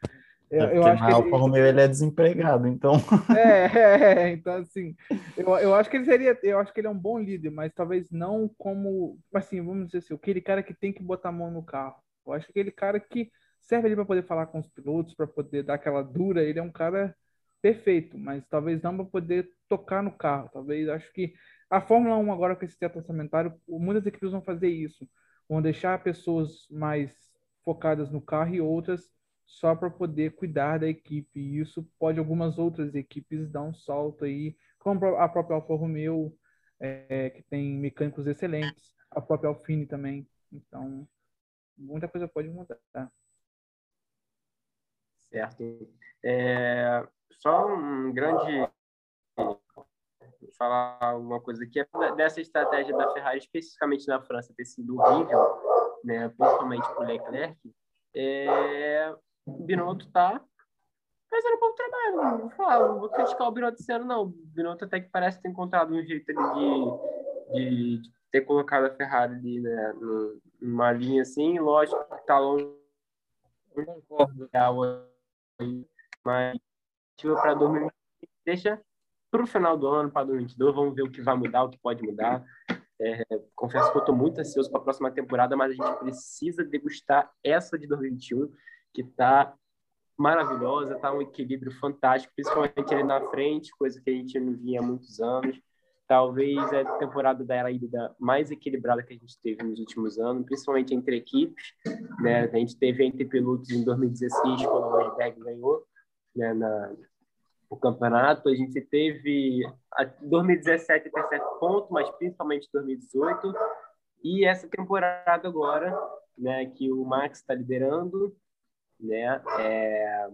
Eu, é eu acho na que Alfa ele... Romeo ele é desempregado, então. É, é, é, então assim, eu, eu acho que ele seria, eu acho que ele é um bom líder, mas talvez não como, assim, vamos dizer assim, aquele cara que tem que botar a mão no carro. Eu acho que aquele cara que serve ali para poder falar com os pilotos, para poder dar aquela dura, ele é um cara perfeito, mas talvez não para poder tocar no carro. Talvez acho que a Fórmula 1 agora com esse teto orçamentário, muitas equipes vão fazer isso. Vão deixar pessoas mais focadas no carro e outras só para poder cuidar da equipe. E isso pode algumas outras equipes dar um salto aí, como a própria Alfa Romeo, é, que tem mecânicos excelentes. a própria Alfine também. Então, muita coisa pode mudar. Certo. É, só um grande falar uma coisa aqui é dessa estratégia da Ferrari especificamente na França ter sido horrível, né, principalmente para o Leclerc. É, o Binotto está fazendo um bom trabalho. Não vou, falar, não vou criticar o Binotto esse ano, não. O Binotto até que parece ter encontrado um jeito de, de, de ter colocado a Ferrari ali, né, numa linha assim. Lógico que está longe. Não concordo. Mas para 2020 deixa para o final do ano, para 2022, vamos ver o que vai mudar, o que pode mudar. É, confesso que eu estou muito ansioso para a próxima temporada, mas a gente precisa degustar essa de 2021, que está maravilhosa, está um equilíbrio fantástico, principalmente ele na frente, coisa que a gente não via há muitos anos. Talvez a temporada da híbrida mais equilibrada que a gente teve nos últimos anos, principalmente entre equipes. Né? A gente teve entre pilotos em 2016, quando o Rosberg ganhou né? na, o campeonato. A gente teve a 2017 até certo ponto, mas principalmente 2018. E essa temporada agora, né, que o Max está liderando, né, é,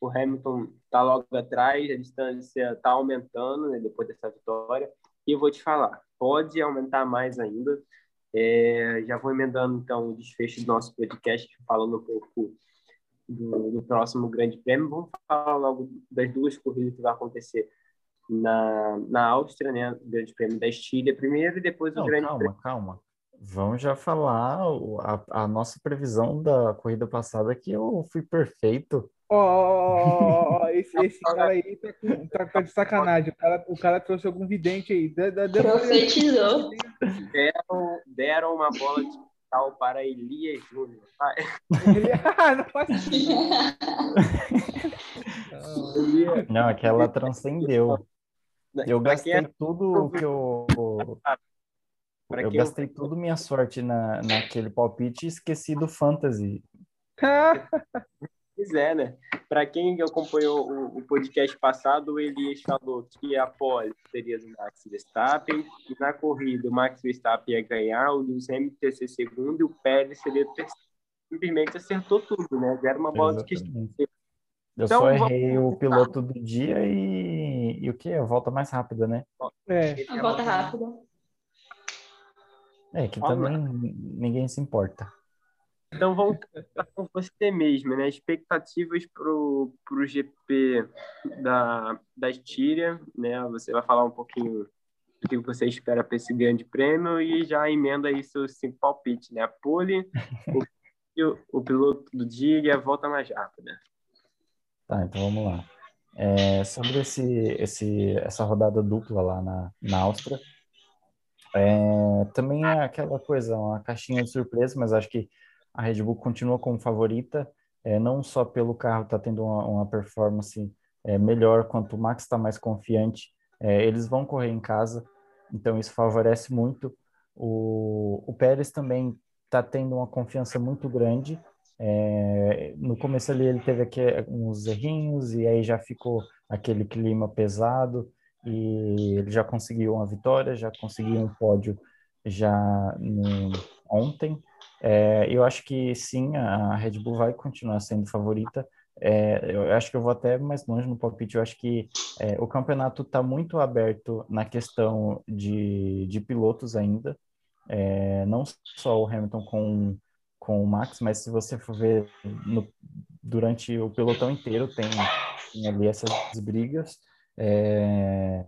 o Hamilton está logo atrás, a distância está aumentando né, depois dessa vitória. E eu vou te falar, pode aumentar mais ainda. É, já vou emendando então o desfecho do nosso podcast, falando um pouco do, do, próximo Grande Prêmio. Vamos falar logo das duas corridas que vai acontecer na, na Áustria, né? O Grande Prêmio da Estília primeiro e depois Não, o Grande calma, Prêmio. Calma, calma. Vamos já falar a, a nossa previsão da corrida passada que eu fui perfeito. Ó, oh, esse, esse cara aí tá, tá, tá, de sacanagem. O cara, o cara trouxe algum vidente aí. Profetizou. Deram, deram uma bola de cristal para Elias Júnior. ah, não faz Não, aquela transcendeu. Eu gastei é tudo o que eu. Eu gastei eu... tudo minha sorte na, naquele palpite e esqueci do Fantasy. Pois é, né? Para quem acompanhou o, o, podcast passado, o Elias falou que a pole seria do Max Verstappen, e na corrida o Max Verstappen ia ganhar, o Lewis Hamilton ia ser segundo e o Pérez seria terceiro. Simplesmente acertou tudo, né? Era uma bola Exatamente. de questão. Eu então, só errei vamos... o piloto do dia e, e o que? A volta mais rápida, né? É. A volta rápida. É, que também ninguém se importa. Então vamos com você mesmo, né? Expectativas para o GP da, da Estíria, né? Você vai falar um pouquinho do que você espera para esse grande prêmio e já emenda aí seus cinco palpites, né? A pole, o, o piloto do dia e a volta mais rápida. Tá, então vamos lá. É, sobre esse, esse, essa rodada dupla lá na, na Áustria, é, também é aquela coisa, uma caixinha de surpresa, mas acho que a Red Bull continua como favorita, é, não só pelo carro estar tá tendo uma, uma performance é, melhor, quanto o Max está mais confiante, é, eles vão correr em casa, então isso favorece muito. O, o Pérez também está tendo uma confiança muito grande. É, no começo ali ele teve aqui uns errinhos e aí já ficou aquele clima pesado e ele já conseguiu uma vitória, já conseguiu um pódio já no, ontem. É, eu acho que sim, a Red Bull vai continuar sendo favorita. É, eu acho que eu vou até mais longe no palpite. Eu acho que é, o campeonato está muito aberto na questão de, de pilotos ainda. É, não só o Hamilton com, com o Max, mas se você for ver no, durante o pelotão inteiro, tem, tem ali essas brigas. É,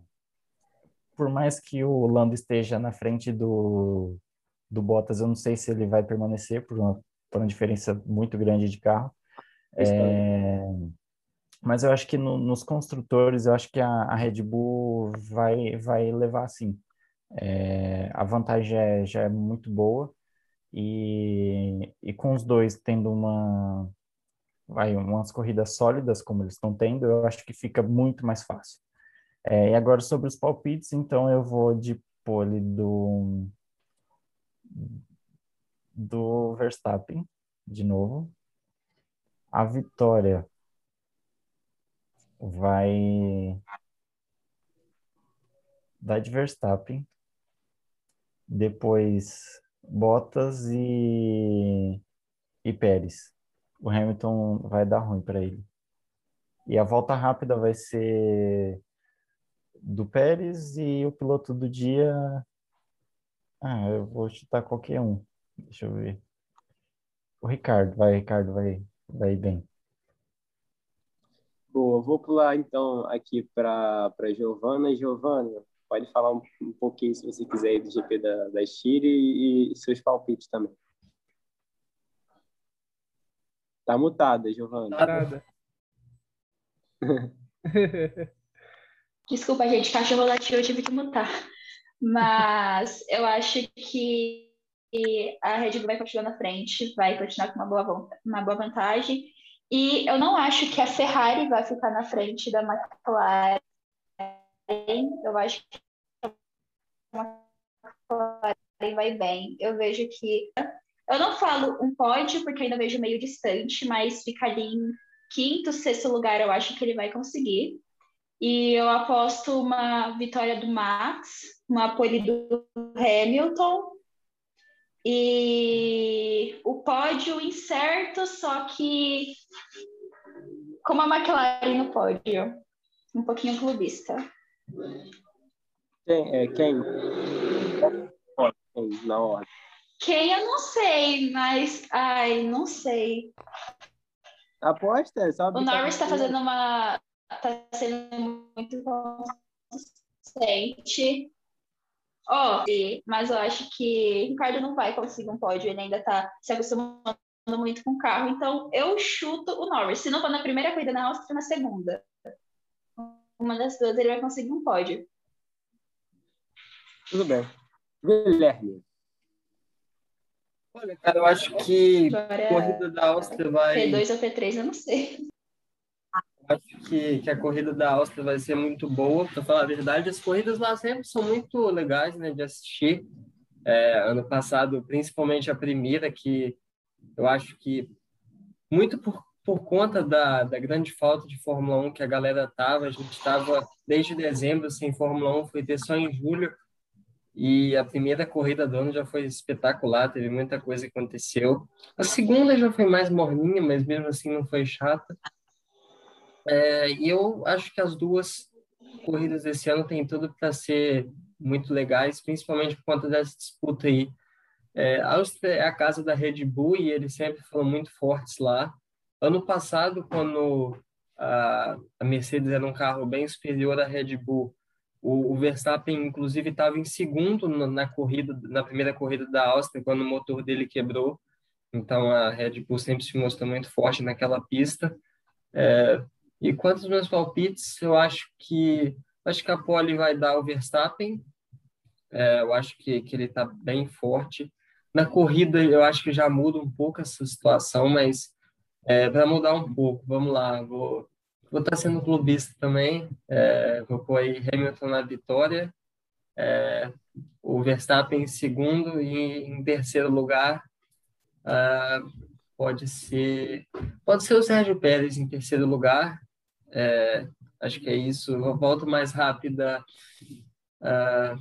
por mais que o Lando esteja na frente do, do Bottas, eu não sei se ele vai permanecer por uma, por uma diferença muito grande de carro. É, mas eu acho que no, nos construtores, eu acho que a, a, Red Bull vai, vai levar sim. É, a vantagem é, já é muito boa e, e com os dois tendo uma vai umas corridas sólidas como eles estão tendo, eu acho que fica muito mais fácil. É, e agora sobre os palpites, então eu vou de pole do do Verstappen, de novo. A vitória vai dar de Verstappen. Depois Bottas e, e Pérez. O Hamilton vai dar ruim para ele. E a volta rápida vai ser do Pérez e o piloto do dia. Ah, eu vou chutar qualquer um. Deixa eu ver. O Ricardo, vai, Ricardo, vai, vai bem. Boa, vou pular então aqui para Giovana. Giovana, pode falar um, um, pouquinho, se você quiser, do GP da, da Chile e, e seus palpites também. Tá mutada, Giovana. Mutada. Desculpa, gente, cachorro latiu, eu tive que mutar. Mas eu acho que a Red Bull vai continuar na frente, vai continuar com uma boa, uma boa vantagem. E eu não acho que a Ferrari vai ficar na frente da McLaren. Eu acho que a McLaren vai bem. Eu vejo que. Eu não falo um pódio, porque ainda vejo meio distante, mas ficar ali em quinto, sexto lugar, eu acho que ele vai conseguir. E eu aposto uma vitória do Max, uma pole do Hamilton e o pódio incerto, só que como a McLaren no pódio, um pouquinho clubista. Quem? É, quem? Na hora. Quem eu não sei, mas ai, não sei. Aposta, sabe? O Norris está fazendo uma. Tá sendo muito consistente. Ó, oh, mas eu acho que o Ricardo não vai conseguir um pódio, ele ainda tá se acostumando muito com o carro. Então, eu chuto o Norris. Se não for na primeira corrida na Áustria, na segunda. Uma das duas ele vai conseguir um pódio. Tudo bem. Guilherme. Olha, cara, eu acho que a corrida da Áustria vai. P2 ou P3, eu não sei acho que, que a corrida da Áustria vai ser muito boa, para falar a verdade. As corridas lá sempre são muito legais né, de assistir. É, ano passado, principalmente a primeira, que eu acho que muito por, por conta da, da grande falta de Fórmula 1 que a galera tava, a gente estava desde dezembro sem Fórmula 1, foi ter só em julho. E a primeira corrida do ano já foi espetacular, teve muita coisa que aconteceu. A segunda já foi mais morninha, mas mesmo assim não foi chata. É, e eu acho que as duas corridas desse ano têm tudo para ser muito legais, principalmente por conta dessa disputa aí. É, a Áustria é a casa da Red Bull e eles sempre foram muito fortes lá. Ano passado, quando a, a Mercedes era um carro bem superior à Red Bull, o, o Verstappen, inclusive, estava em segundo na, na, corrida, na primeira corrida da Áustria, quando o motor dele quebrou. Então, a Red Bull sempre se mostrou muito forte naquela pista. É, e quanto aos meus palpites, eu acho que acho que a pole vai dar o Verstappen. É, eu acho que, que ele está bem forte. Na corrida, eu acho que já muda um pouco essa situação, mas é, para mudar um pouco, vamos lá. Vou vou estar tá sendo clubista também. É, vou pôr aí Hamilton na vitória, é, o Verstappen em segundo e em terceiro lugar. Ah, pode ser pode ser o Sérgio Pérez em terceiro lugar é, acho que é isso. Uma volta mais rápida. Uh,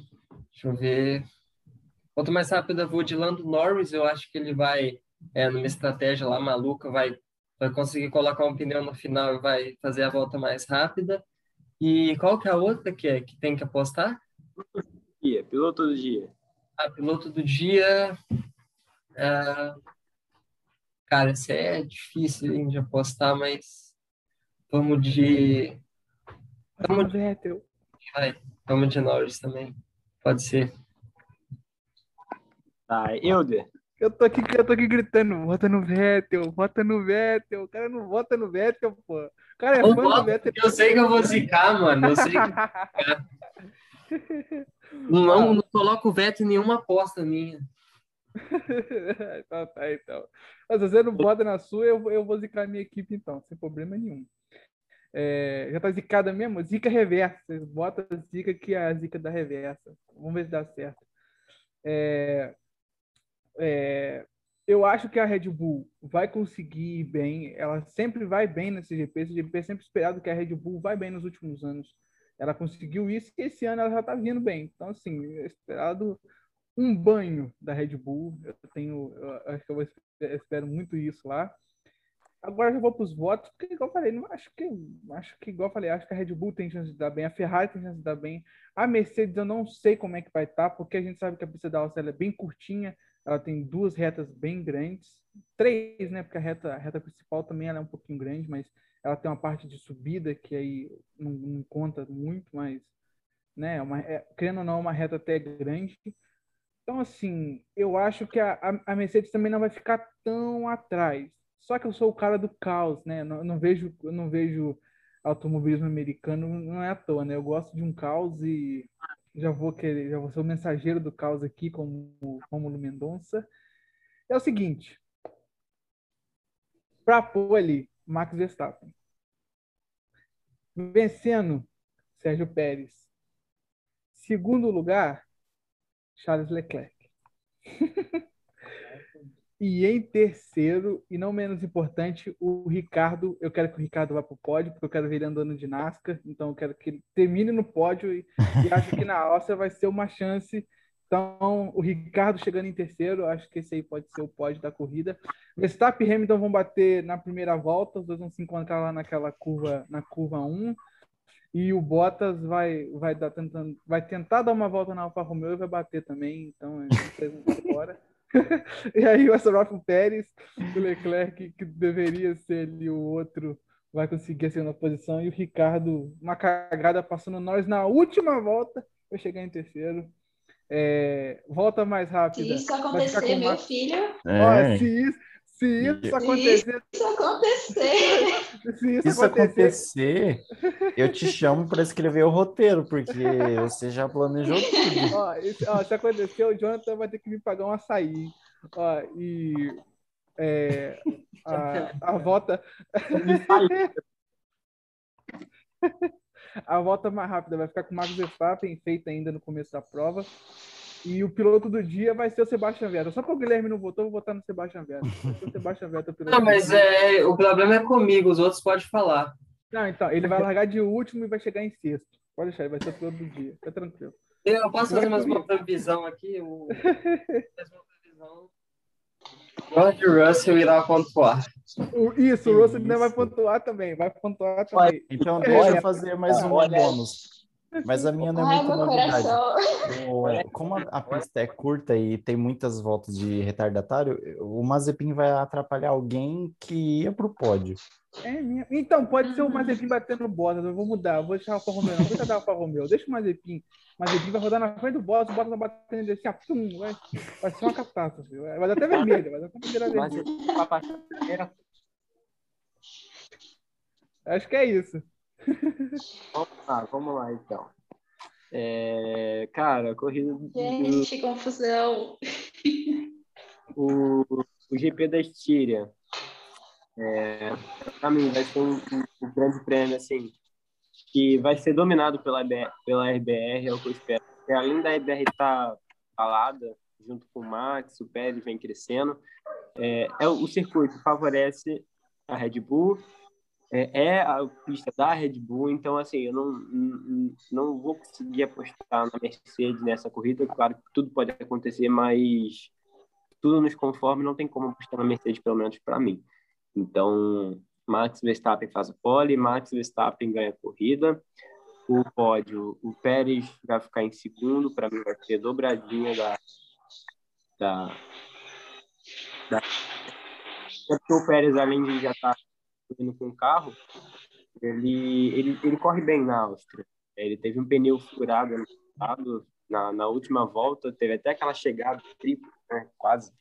deixa eu ver. Volta mais rápida, vou de Lando Norris. Eu acho que ele vai, é, numa estratégia lá maluca, vai, vai conseguir colocar um pneu no final e vai fazer a volta mais rápida. E qual que é a outra que, é, que tem que apostar? Dia, piloto do dia. Ah, piloto do dia. Uh, cara, isso é difícil de apostar, mas Vamos de. Vamos de Vettel. Vai, vamos de Norris também. Pode ser. Tá, Euder. Eu tô aqui, eu tô aqui gritando, vota no Vettel, vota no Vettel. O cara não vota no Vettel, pô. O cara é fã do Vettel. Eu sei que eu vou zicar, mano. Eu sei que Não, não coloco o Vettel em nenhuma aposta minha. então tá, então. Mas se você não bota na sua, eu, eu vou zicar a minha equipe então, sem problema nenhum. É, já tá zicada mesmo? Zica reversa. Bota a zica que é a zica da reversa. Vamos ver se dá certo. É, é, eu acho que a Red Bull vai conseguir ir bem. Ela sempre vai bem nesse GP. Esse GP é sempre esperado que a Red Bull vai bem nos últimos anos. Ela conseguiu isso e esse ano ela já tá vindo bem. Então, assim, é esperado um banho da Red Bull. Eu tenho, eu acho que eu, vou, eu espero muito isso lá. Agora já vou para os votos, porque igual eu falei, não acho que acho que igual eu falei, acho que a Red Bull tem chance de dar bem, a Ferrari tem chance de dar bem, a Mercedes eu não sei como é que vai estar, tá, porque a gente sabe que a pista da Áustria é bem curtinha, ela tem duas retas bem grandes, três, né? Porque a reta, a reta principal também ela é um pouquinho grande, mas ela tem uma parte de subida que aí não, não conta muito, mas né? É uma, é, querendo ou não, é uma reta até grande. Então, assim, eu acho que a, a Mercedes também não vai ficar tão atrás. Só que eu sou o cara do caos, né? Não, não vejo, não vejo automobilismo americano, não é à toa, né? Eu gosto de um caos e já vou querer, já vou ser o mensageiro do caos aqui, como Romulo Mendonça. É o seguinte, para pôr ali, Max Verstappen. Vencendo, Sérgio Pérez. Segundo lugar, Charles Leclerc. e em terceiro, e não menos importante, o Ricardo. Eu quero que o Ricardo vá para o pódio, porque eu quero ver ele andando de NASCAR. Então, eu quero que ele termine no pódio. E, e acho que na Áustria vai ser uma chance. Então, o Ricardo chegando em terceiro, acho que esse aí pode ser o pódio da corrida. Verstappen e Hamilton vão bater na primeira volta, os dois vão se encontrar lá naquela curva, na curva 1 e o Bottas vai vai dar tentando vai tentar dar uma volta na Alfa Romeo e vai bater também então é fora e aí o Pérez o Leclerc que deveria ser ali o outro vai conseguir a segunda posição e o Ricardo uma cagada passando nós na última volta vai chegar em terceiro é, volta mais rápida. Se isso acontecer, meu filho. É. Ó, se, isso, se isso acontecer. Se isso acontecer. Se isso, isso acontecer, eu te chamo para escrever o roteiro, porque você já planejou tudo. Ó, isso, ó, se acontecer, o Jonathan vai ter que me pagar um açaí. Ó, e é, a, a volta. a volta mais rápida vai ficar com o Max Verstappen, feita ainda no começo da prova. E o piloto do dia vai ser o Sebastian Vettel. Só para o Guilherme não votou, vou votar no Sebastian Vettel. O Sebastian Vettel piloto não, mas é, o problema é comigo, os outros podem falar. Não, então, ele vai largar de último e vai chegar em sexto. Pode deixar, ele vai ser o piloto do dia. Fica tranquilo. Eu posso fazer mais uma previsão aqui? O... George Russell irá pontuar. Isso, o Russell ainda vai pontuar também. Vai pontuar também. Então, deixa eu fazer mais um bônus. Mas a minha não é muito novidade. O, como a, a, pista é curta e tem muitas voltas de retardatário, o Mazepin vai atrapalhar alguém que ia pro pódio. É minha... Então, pode ser o Mazepin batendo no Bottas. Eu vou mudar, eu vou deixar o Alfa Romeo. Não vou deixar o Alfa Romeo. Deixa o Mazepin. O Mazepin vai rodar na frente do Bottas, o Bottas vai batendo assim, pum, vai, vai ser uma catástrofe. Vai dar até vermelho, vai dar até vermelho. Acho que é isso. Vamos lá, vamos lá então. É, cara, corrida. Gente, do... confusão. O, o GP da Estíria. É, para mim, vai ser um, um, um, grande prêmio, assim, que vai ser dominado pela, pela RBR, é o que eu espero. Porque além da RBR estar tá falada, junto com o Max, o Pérez vem crescendo, é, é o circuito favorece a Red Bull é, é, a pista da Red Bull, então assim, eu não, não, vou conseguir apostar na Mercedes nessa corrida, claro que tudo pode acontecer, mas tudo nos conforme, não tem como apostar na Mercedes, pelo menos para mim. Então, Max Verstappen faz o pole, Max Verstappen ganha a corrida, o pódio, o Pérez vai ficar em segundo, para mim vai ser dobradinha da, da, da... o Pérez, além de já estar tá indo com o carro, ele, ele, ele corre bem na Áustria. Ele teve um pneu furado na, na última volta, teve até aquela chegada né, quase.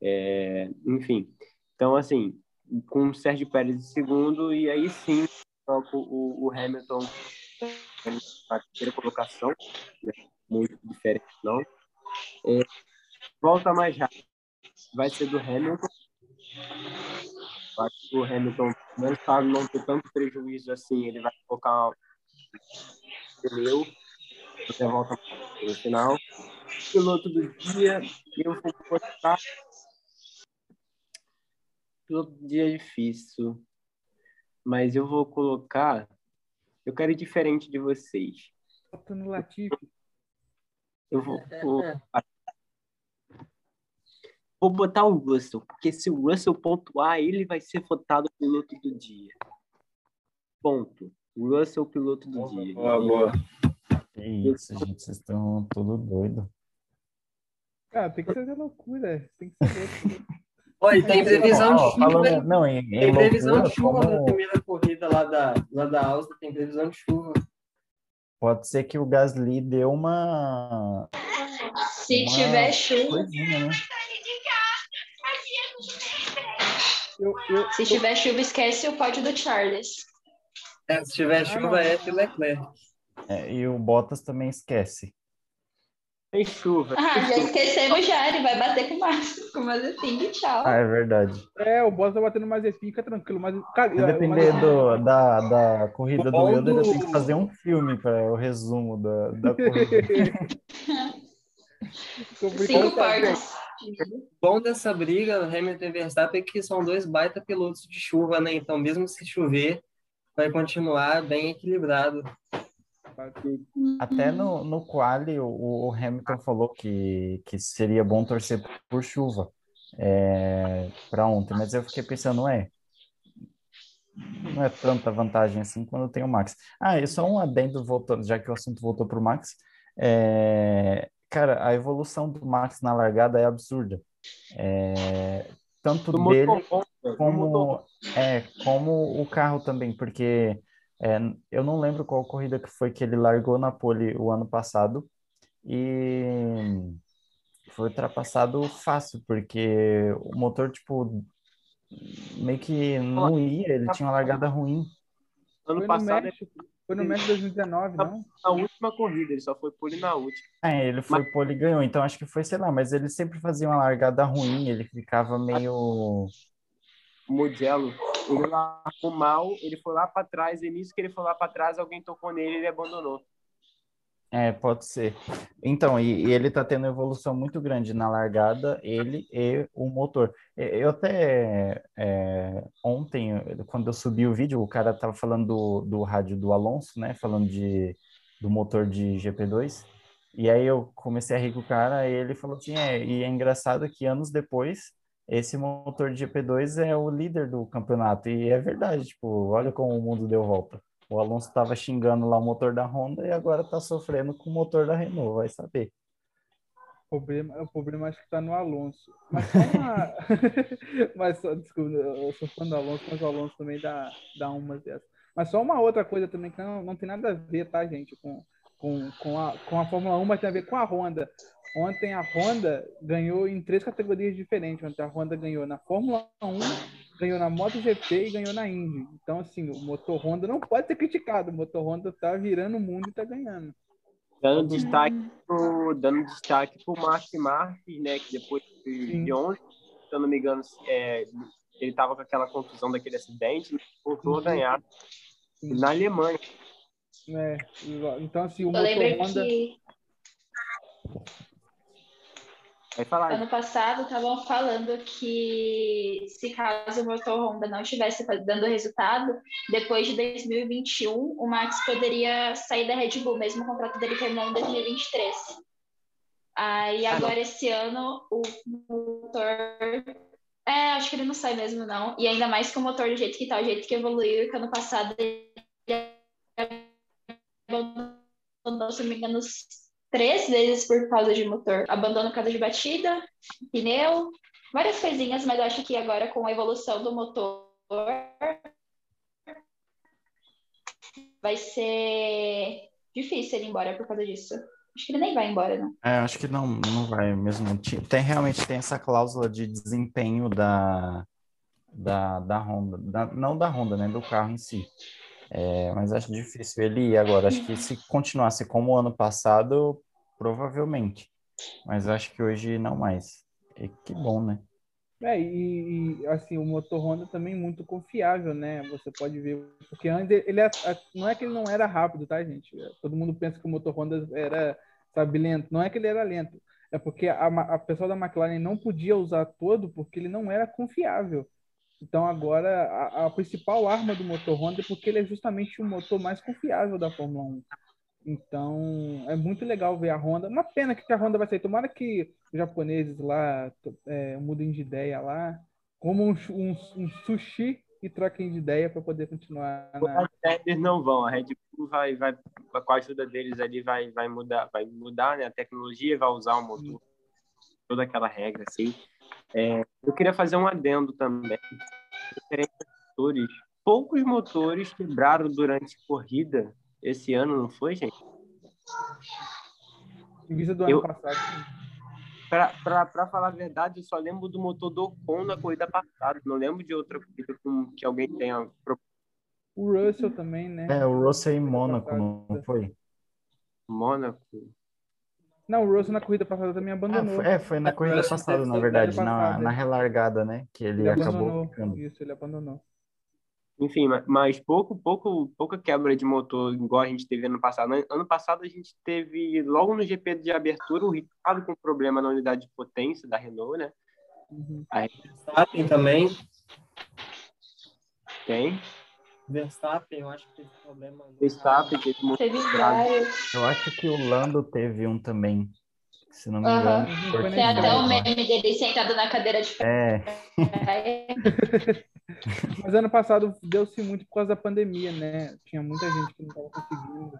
É, enfim, então, assim, com o Sérgio Pérez em segundo, e aí sim, o, o Hamilton na terceira colocação, né, muito diferente, não. É, volta mais rápido vai ser do Hamilton, acho que o Hamilton, mesmo para não ter tanto prejuízo assim, ele vai colocar pneu até a volta no final. Piloto do dia, eu vou botar. Piloto do dia é difícil, mas eu vou colocar. Eu quero ir diferente de vocês. Bota no Latifi. Eu vou. vou Vou botar o Russell, porque se o Russell pontuar, ele vai ser votado piloto do dia. Ponto. O Russell, piloto do dia. Boa, boa. Que isso, gente, vocês estão tudo doido. Cara, tem que ser loucura. Tem que ser. Oi, tem previsão de chuva. falando- não, em, em Tem previsão loucura, de chuva na como primeira corrida lá da, lá da Áustria, tem previsão de chuva. pode ser que o Gasly deu uma Se Uma tiver chuva, coisinha, né? Eu, eu, se tiver chuva, esquece o pódio do Charles. É, se tiver chuva, é de Leclerc. É, e o Bottas também esquece. Tem chuva. Ah, já esquecemos já, ele vai bater com o Max, com o Mazepin, tchau. Ah, é verdade. é, o Bottas tá batendo mais Mazepin, fica tranquilo. Mas, cara, Se depender Mazepin- do, da, da corrida do Wilder, eu do- tenho que fazer um filme para o resumo da, da corrida. Cinco partes. Bom dessa briga, Hamilton e Verstappen, é que são dois baita pilotos de chuva, né? Então, mesmo se chover, vai continuar bem equilibrado. Até no, no quali, o, o Hamilton falou que, que seria bom torcer por chuva é, para ontem, mas eu fiquei pensando, é, não é tanta vantagem assim quando tem o Max. Ah, e só um adendo, voltando, já que o assunto voltou para o Max, é, cara, a evolução do Max na largada é absurda. É, tanto Do dele motor motor como é como o carro também, porque é, eu não lembro qual corrida que foi que ele largou na pole o ano passado e foi ultrapassado fácil, porque o motor, tipo, meio que não ia, ele tinha uma largada ruim. Ano passado, México. Foi no México 2019, não? na última corrida, ele só foi pole na última. É, ele foi pole e ganhou, então acho que foi, sei lá, mas ele sempre fazia uma largada ruim, ele ficava meio. O Mugello, ele largou mal, ele foi lá para trás, e nisso que ele foi lá para trás, alguém tocou nele e ele abandonou. É, pode ser. Então, e, e ele tá tendo evolução muito grande na largada, ele e o motor. Eu até é, ontem, quando eu subi o vídeo, o cara tava falando do, do rádio do Alonso, né? Falando de, do motor de GP2. E aí eu comecei a rir com o cara e ele falou assim, é, e é engraçado que anos depois, esse motor de GP2 é o líder do campeonato. E é verdade, tipo, olha como o mundo deu volta. O Alonso estava xingando lá o motor da Honda e agora está sofrendo com o motor da Renault, vai saber. O problema, o problema acho que tá no Alonso. Mas só uma. mas desculpa, eu sou fã do Alonso, mas o Alonso também dá, dá umas dessas. Mas só uma outra coisa também que não, não tem nada a ver, tá, gente, com, com, com, a, com a Fórmula 1, mas tem a ver com a Honda. Ontem a Honda ganhou em três categorias diferentes. Ontem a Honda ganhou na Fórmula 1, ganhou na MotoGP e ganhou na Indy. Então, assim, o motor Honda não pode ser criticado. O motor Honda tá virando o mundo e tá ganhando. Dando destaque pro, dando destaque pro Mark Marques, né? Que depois de, Sim. de ontem, se eu não me engano, é, ele tava com aquela contusão daquele acidente, né, voltou a Uhum. ganhar Sim. na Alemanha. É, então, assim, o Eu motor Honda. que. Ano passado estavam falando que se caso o motor Honda não estivesse dando resultado, depois de 2021, o Max poderia sair da Red Bull, mesmo o contrato dele terminando em 2023. Aí Ah, não. agora esse ano o motor. É, acho que ele não sai mesmo, não. E ainda mais que o motor do jeito que tá, o jeito que evoluiu, que ano passado ele abandonou, se não me engano, três vezes por causa de motor. Abandono por causa de batida, pneu, várias coisinhas, mas acho que agora com a evolução do motor vai ser difícil ele ir embora por causa disso. Acho que ele nem vai embora, não. É, acho que não, não vai mesmo. Tem, realmente tem essa cláusula de desempenho da, da, da Honda, da- não da Honda, né, do carro em si. É, mas acho difícil ele ir agora. Acho que se continuasse como o ano passado, provavelmente. Mas acho que hoje não mais. E que bom, né? É, e, e, assim, o motor Honda também muito confiável, né? Você pode ver, porque antes ele é- não é que ele não era rápido, tá, gente? Todo mundo pensa que o motor Honda era, sabe, lento. Não é que ele era lento, é porque a, a pessoa da McLaren não podia usar todo porque ele não era confiável. Então agora a, a principal arma do motor Honda é porque ele é justamente o motor mais confiável da Fórmula 1. Então, é muito legal ver a Honda. Uma pena que a Honda vai sair. Tomara que os japoneses lá é, mudem de ideia lá, como um, um, um sushi e troquem de ideia para poder continuar. Na... Eles não vão. A Red Bull vai, vai, com a ajuda deles ali, vai, vai mudar, vai mudar né, a tecnologia, vai usar o motor, toda aquela regra, assim. É, eu queria fazer um adendo também. Motores. Poucos motores quebraram durante a corrida esse ano, não foi, gente? Em vista do Eu- ano passado. Para falar a verdade, eu só lembro do motor do Ocon na corrida passada. Não lembro de outra corrida com, que alguém tenha. O Russell também, né? É, o Russell em Mônaco, não foi? Mônaco. Não, o Russell na corrida passada também Ah, abandonou. foi, é, foi na corrida Russell passada, na verdade, na, na é. relargada, né? Que ele, Ele acabou abandonou. Isso, ele abandonou. Enfim, ma- mas pouco, pouco, pouca quebra de motor, igual a gente teve ano passado. Ano- passado a gente teve, logo no GP de abertura, o Ricardo com problema na unidade de potência da Renault, né? Uhum. Verstappen também. Tem. Verstappen, eu acho que teve problema. no- Verstappen teve vários. Eu acho que o Lando teve um também, se não me engano. Uhum, Tem até o meme dele sentado na cadeira de É. Mas ano passado deu-se muito por causa da pandemia, né? Tinha muita gente que não estava conseguindo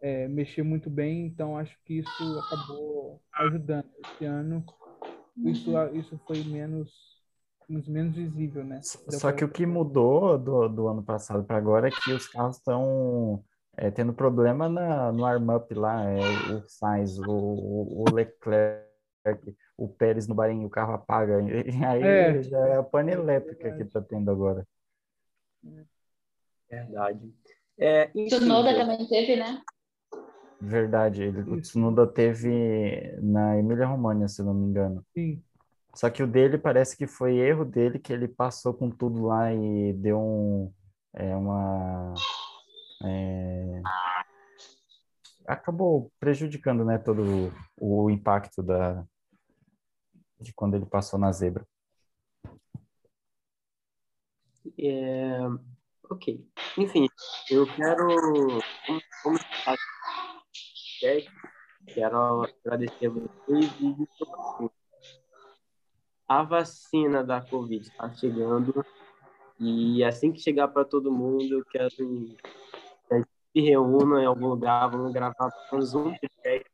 é, mexer muito bem, então acho que isso acabou ajudando. Esse ano isso, isso foi menos, menos visível, né? Deu Só que o que mudou do, do ano passado para agora é que os carros estão é, tendo problema na, no arm-up lá, é, o Sainz, o, o Leclerc, o Pérez no Bahrein, o carro apaga. E aí É. já é a pane elétrica que está tendo agora. Verdade. É, enfim, Tsunoda também teve, né? Verdade, ele, o. Tsunoda teve na Emília-Romagna, se não me engano. Sim. Só que o dele parece que foi erro dele, que ele passou com tudo lá e deu um, é, uma... é, acabou prejudicando, né, todo o, o impacto da, de quando ele passou na zebra. É, ok. Enfim, eu quero. Como, quero agradecer a vocês e a vacina da Covid está chegando e assim que chegar para todo mundo, eu quero que a gente se reúna em algum lugar, vamos gravar um podcast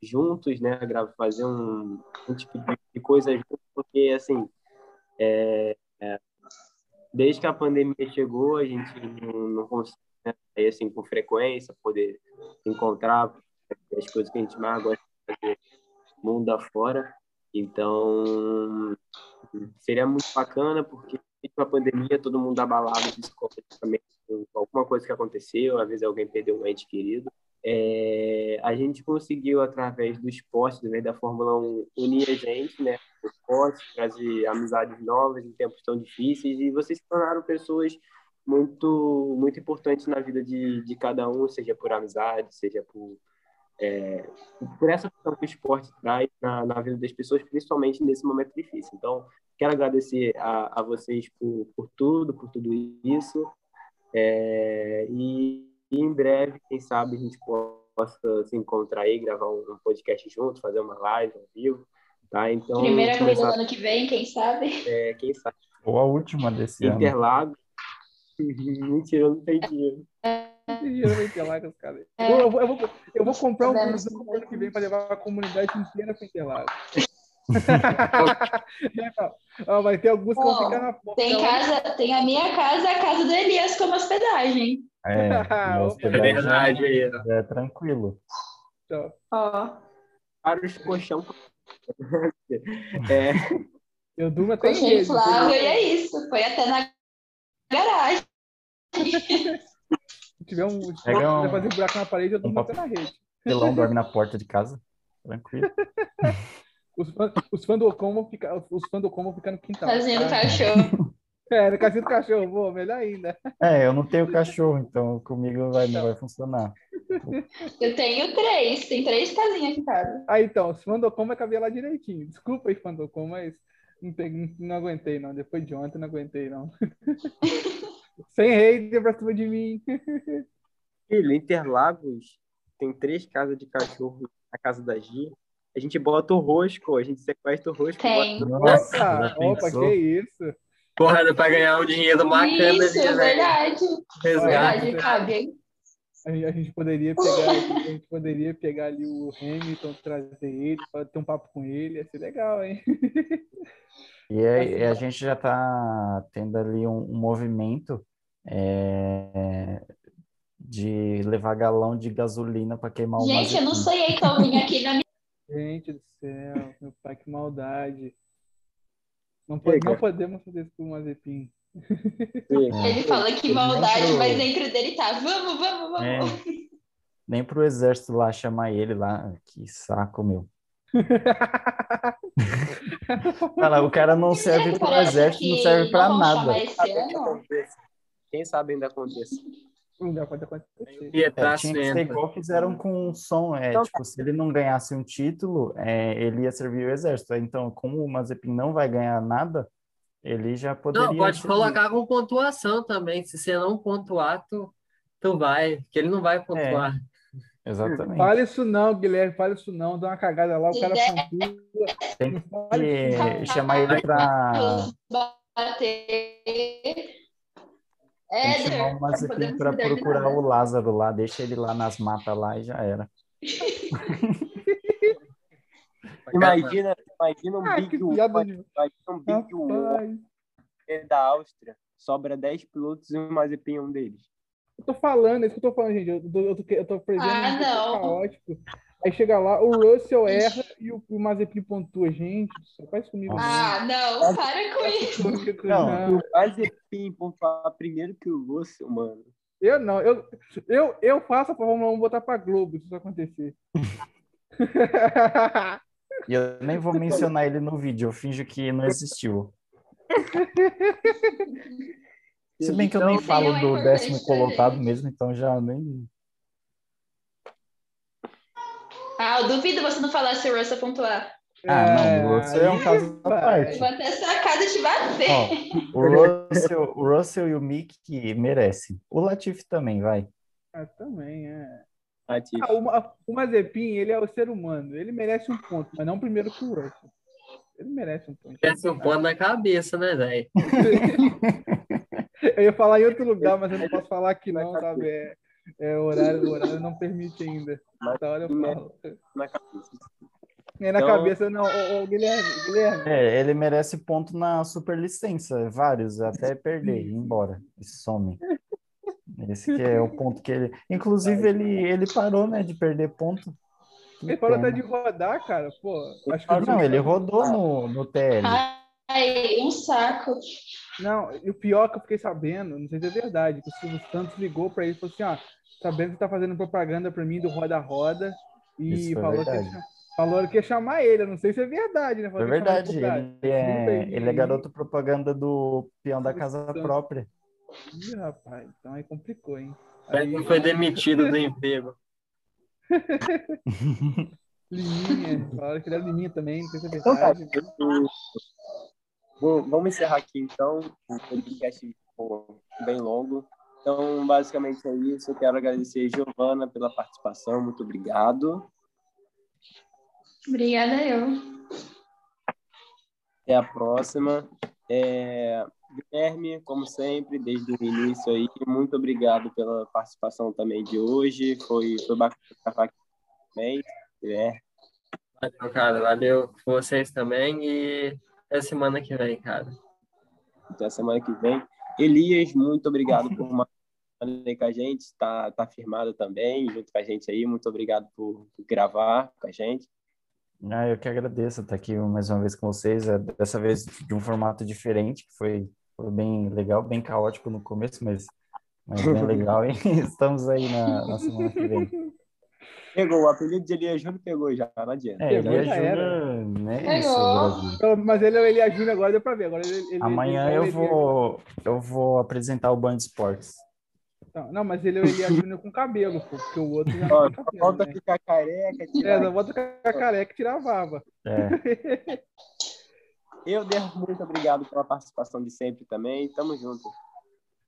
juntos, né? Grava, fazer um, um tipo de- coisa junto, porque assim. É, desde que a pandemia chegou, a gente não, não consegue né, assim com frequência, poder encontrar as coisas que a gente mais gosta de fazer mundo afora. Então, seria muito bacana, porque com a pandemia, todo mundo abalado psicologicamente com alguma coisa que aconteceu, às vezes alguém perdeu um ente querido. É, a gente conseguiu, através do esporte, através da Fórmula 1, unir a gente, né? O esporte, trazer amizades novas em tempos tão difíceis, e vocês se tornaram pessoas muito muito importantes na vida de, de cada um, seja por amizade, seja por, é, por essa questão que o esporte traz na, na vida das pessoas, principalmente nesse momento difícil. Então, quero agradecer a, a vocês por, por tudo, por tudo isso, é, e, e em breve, quem sabe, a gente possa se encontrar aí, gravar um, um podcast junto, fazer uma live ao vivo, tá? Então, Primeira corrida do começar, ano que vem, quem sabe? é, quem sabe, Ou a última desse ano. Interlagos. Mentira, eu não tenho dinheiro. Dinheiro vai ter lá com os caras. É. Eu, vou, eu, vou, eu vou comprar um busão no ano que vem para levar a comunidade inteira para Interlagos. Ó, vai ter alguns que vão ficar na porta. Tem casa, tem a minha casa, a casa do Elias como hospedagem. É, na É hospedagem verdade é tranquilo. Então, Ó, Para os colchão. é, eu durmo até rede. inflável e é isso. Foi até na garagem. Se tiver um, Pega um- fazer um buraco na parede, eu durmo um até na rede. Pelão dorme na porta de casa. Tranquilo. Os fãs, os fãs do Ocon vão ficar, os fãs do Ocon vão ficar no quintal. Fazendo tá? cachorro. É, no casinho do cachorro, vou, melhor ainda. É, eu não tenho cachorro, então comigo vai, não vai funcionar. Eu tenho três, tem três casinhas aqui em casa. Aí então, os fãs do Ocon vai caber lá direitinho. Desculpa aí, fã do Ocon, mas não, tem- não aguentei, não. Depois de ontem, não aguentei, não. Sem hater pra cima de mim. filho, Interlagos tem três casas de cachorro na casa da Gi. A gente bota o rosco, a gente sequestra o rosco. Tem. bota- Nossa, Opa, que isso? Porra, dá pra ganhar um dinheiro bacana Isso, ali, é né? verdade. Resgate. Verdade, cabe. A gente, a gente poderia pegar, a gente poderia pegar ali o Hamilton, trazer ele, ter um papo com ele, ia ser legal, hein? E a, e a gente já está tendo ali um, um movimento é, de levar galão de gasolina para queimar o Gente, eu não sonhei que eu vim aqui na minha. Gente do céu, meu pai, que maldade. Não, pode, não podemos fazer isso com o Mazepin. Ele fala que maldade, pro- mas dentro dele tá. Vamos, vamos, É, vamos. nem pro exército lá chamar ele lá, que saco, meu. Cara, o cara não serve pro exército, não serve pra nada. Quem sabe ainda aconteça. Não dá pode acontecer. É, Pietraço tinha que ser igual fizeram com o som. É, Então, tipo, se ele não ganhasse um título, é, ele ia servir o exército. Então, como o Mazepin não vai ganhar nada, ele já poderia. Não, pode servir. colocar com pontuação também. Se você não pontuar, tu, tu vai. Porque ele não vai pontuar. Exatamente. Fala isso não, Guilherme, fala isso não, dá uma cagada lá, o cara pontua. Tem que chamar ele pra. Bater. Tem É, que chamar o Mazepin cuidar de procurar o Lázaro lá, deixa ele lá nas matas lá e já era. Imagina, imagina um Ah, Big One, um Big One é da Áustria, sobra 10 pilotos e o Mazepin é um deles. eu tô falando, é isso que eu tô falando, gente. Eu tô, eu tô, eu tô Ah, um não. caótico. Aí chega lá, o Russell erra e o, o Mazepin pontua. Gente, só faz comigo. Ah, não, para com isso. não. O Mazepin pontuar primeiro que o Russell, mano. Eu não, eu, eu, eu faço a Fórmula 1 botar pra Globo se isso acontecer. E eu nem vou mencionar ele no vídeo, eu finjo que não existiu. Se bem que eu nem Então, falo do décimo pra colocado mesmo, então já nem. Ah, eu duvido você não falar se o Russell pontuar. Ah, não, o Russell é um caso à vai. parte. Vou até sua casa te bater. Ó, o Russell, o Russell e o Mick merecem. O Latifi também, vai. Ah, também, é. Latifi. Ah, o, o Mazepin, ele é o ser humano. Ele merece um ponto, mas não primeiro que o Russell. Ele merece um ponto. Desce um ponto na cabeça, né, velho? Eu ia falar em outro lugar, mas eu não posso falar aqui não, sabe? É, é, o, horário, o horário não permite ainda. Essa hora eu falo. na cabeça. É na Então- cabeça, não. Ô, ô, Guilherme, Guilherme. É, ele merece ponto na superlicença, vários, até perder, ir embora, e some. Esse que é o ponto que ele. Inclusive, ele, ele parou, né, de perder ponto. Que Ele parou até de rodar, cara. Pô, acho que Não, ele rodou no, no TL. Ai, um saco. Não, e o pior que eu fiquei sabendo, não sei se é verdade, que o Silvio Santos ligou pra ele e falou assim: ó, sabendo que tá fazendo propaganda pra mim do Roda Roda e falou que, ia, falou que ia chamar ele. Eu não sei se é verdade, né? É Falou chamar verdade, ele é, ele é garoto propaganda do peão da casa própria. Ih, rapaz, então aí complicou, hein? Ele Aí, foi demitido do emprego. Liminha, falaram que ele é Liminha também, não sei se é Então tá, verdade. eu- Bom, vamos encerrar aqui então. O podcast ficou bem longo. Então, basicamente é isso. Eu quero agradecer a Giovana pela participação. Muito obrigado. Obrigada eu. Até a próxima. É, Guilherme, como sempre, desde o início aí, muito obrigado pela participação também de hoje. Foi, foi bacana gravar aqui também. É, Valeu, cara. Valeu vocês também. E até semana que vem, cara. até semana que vem. Elias, muito obrigado por mais aí com a gente. Está tá firmado também, junto com a gente aí. Muito obrigado por, por gravar com a gente. Ah, eu que agradeço estar aqui mais uma vez com vocês, é, dessa vez de um formato diferente, que foi, foi bem legal, bem caótico no começo, mas, mas bem legal, e estamos aí na, na semana que vem. Pegou, o apelido de Elias Júnior pegou já, não adianta. É, ele Pegou, é já era. Júnior, né? Isso. Então, Mas ele é o Elias Júnior agora, deu pra ver. Agora ele, ele- Amanhã ele é eu Elias- vou, eu vou apresentar o Band Esportes. Não, não, mas ele é o Elias Júnior com cabelo, pô, porque o outro já não tem cabelo, falta né? ficar careca. É, tirar. só bota a careca e tirar a barba. É, Eu devo muito obrigado pela participação de sempre também. Tamo junto.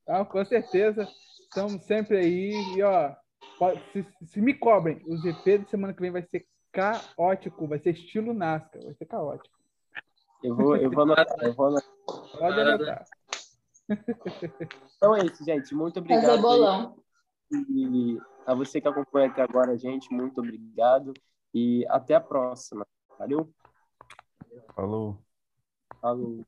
Tá, com certeza. Estamos sempre aí. E, ó, se, se me cobrem, o GP de semana que vem vai ser caótico, vai ser estilo NASCAR, vai ser caótico. Eu vou, eu vou anotar, eu vou anotar. Pode anotar. Então é isso, gente. Muito obrigado. Fazer bolão. E a você que acompanha até agora, gente, muito obrigado. E até a próxima. Valeu? Falou. Falou.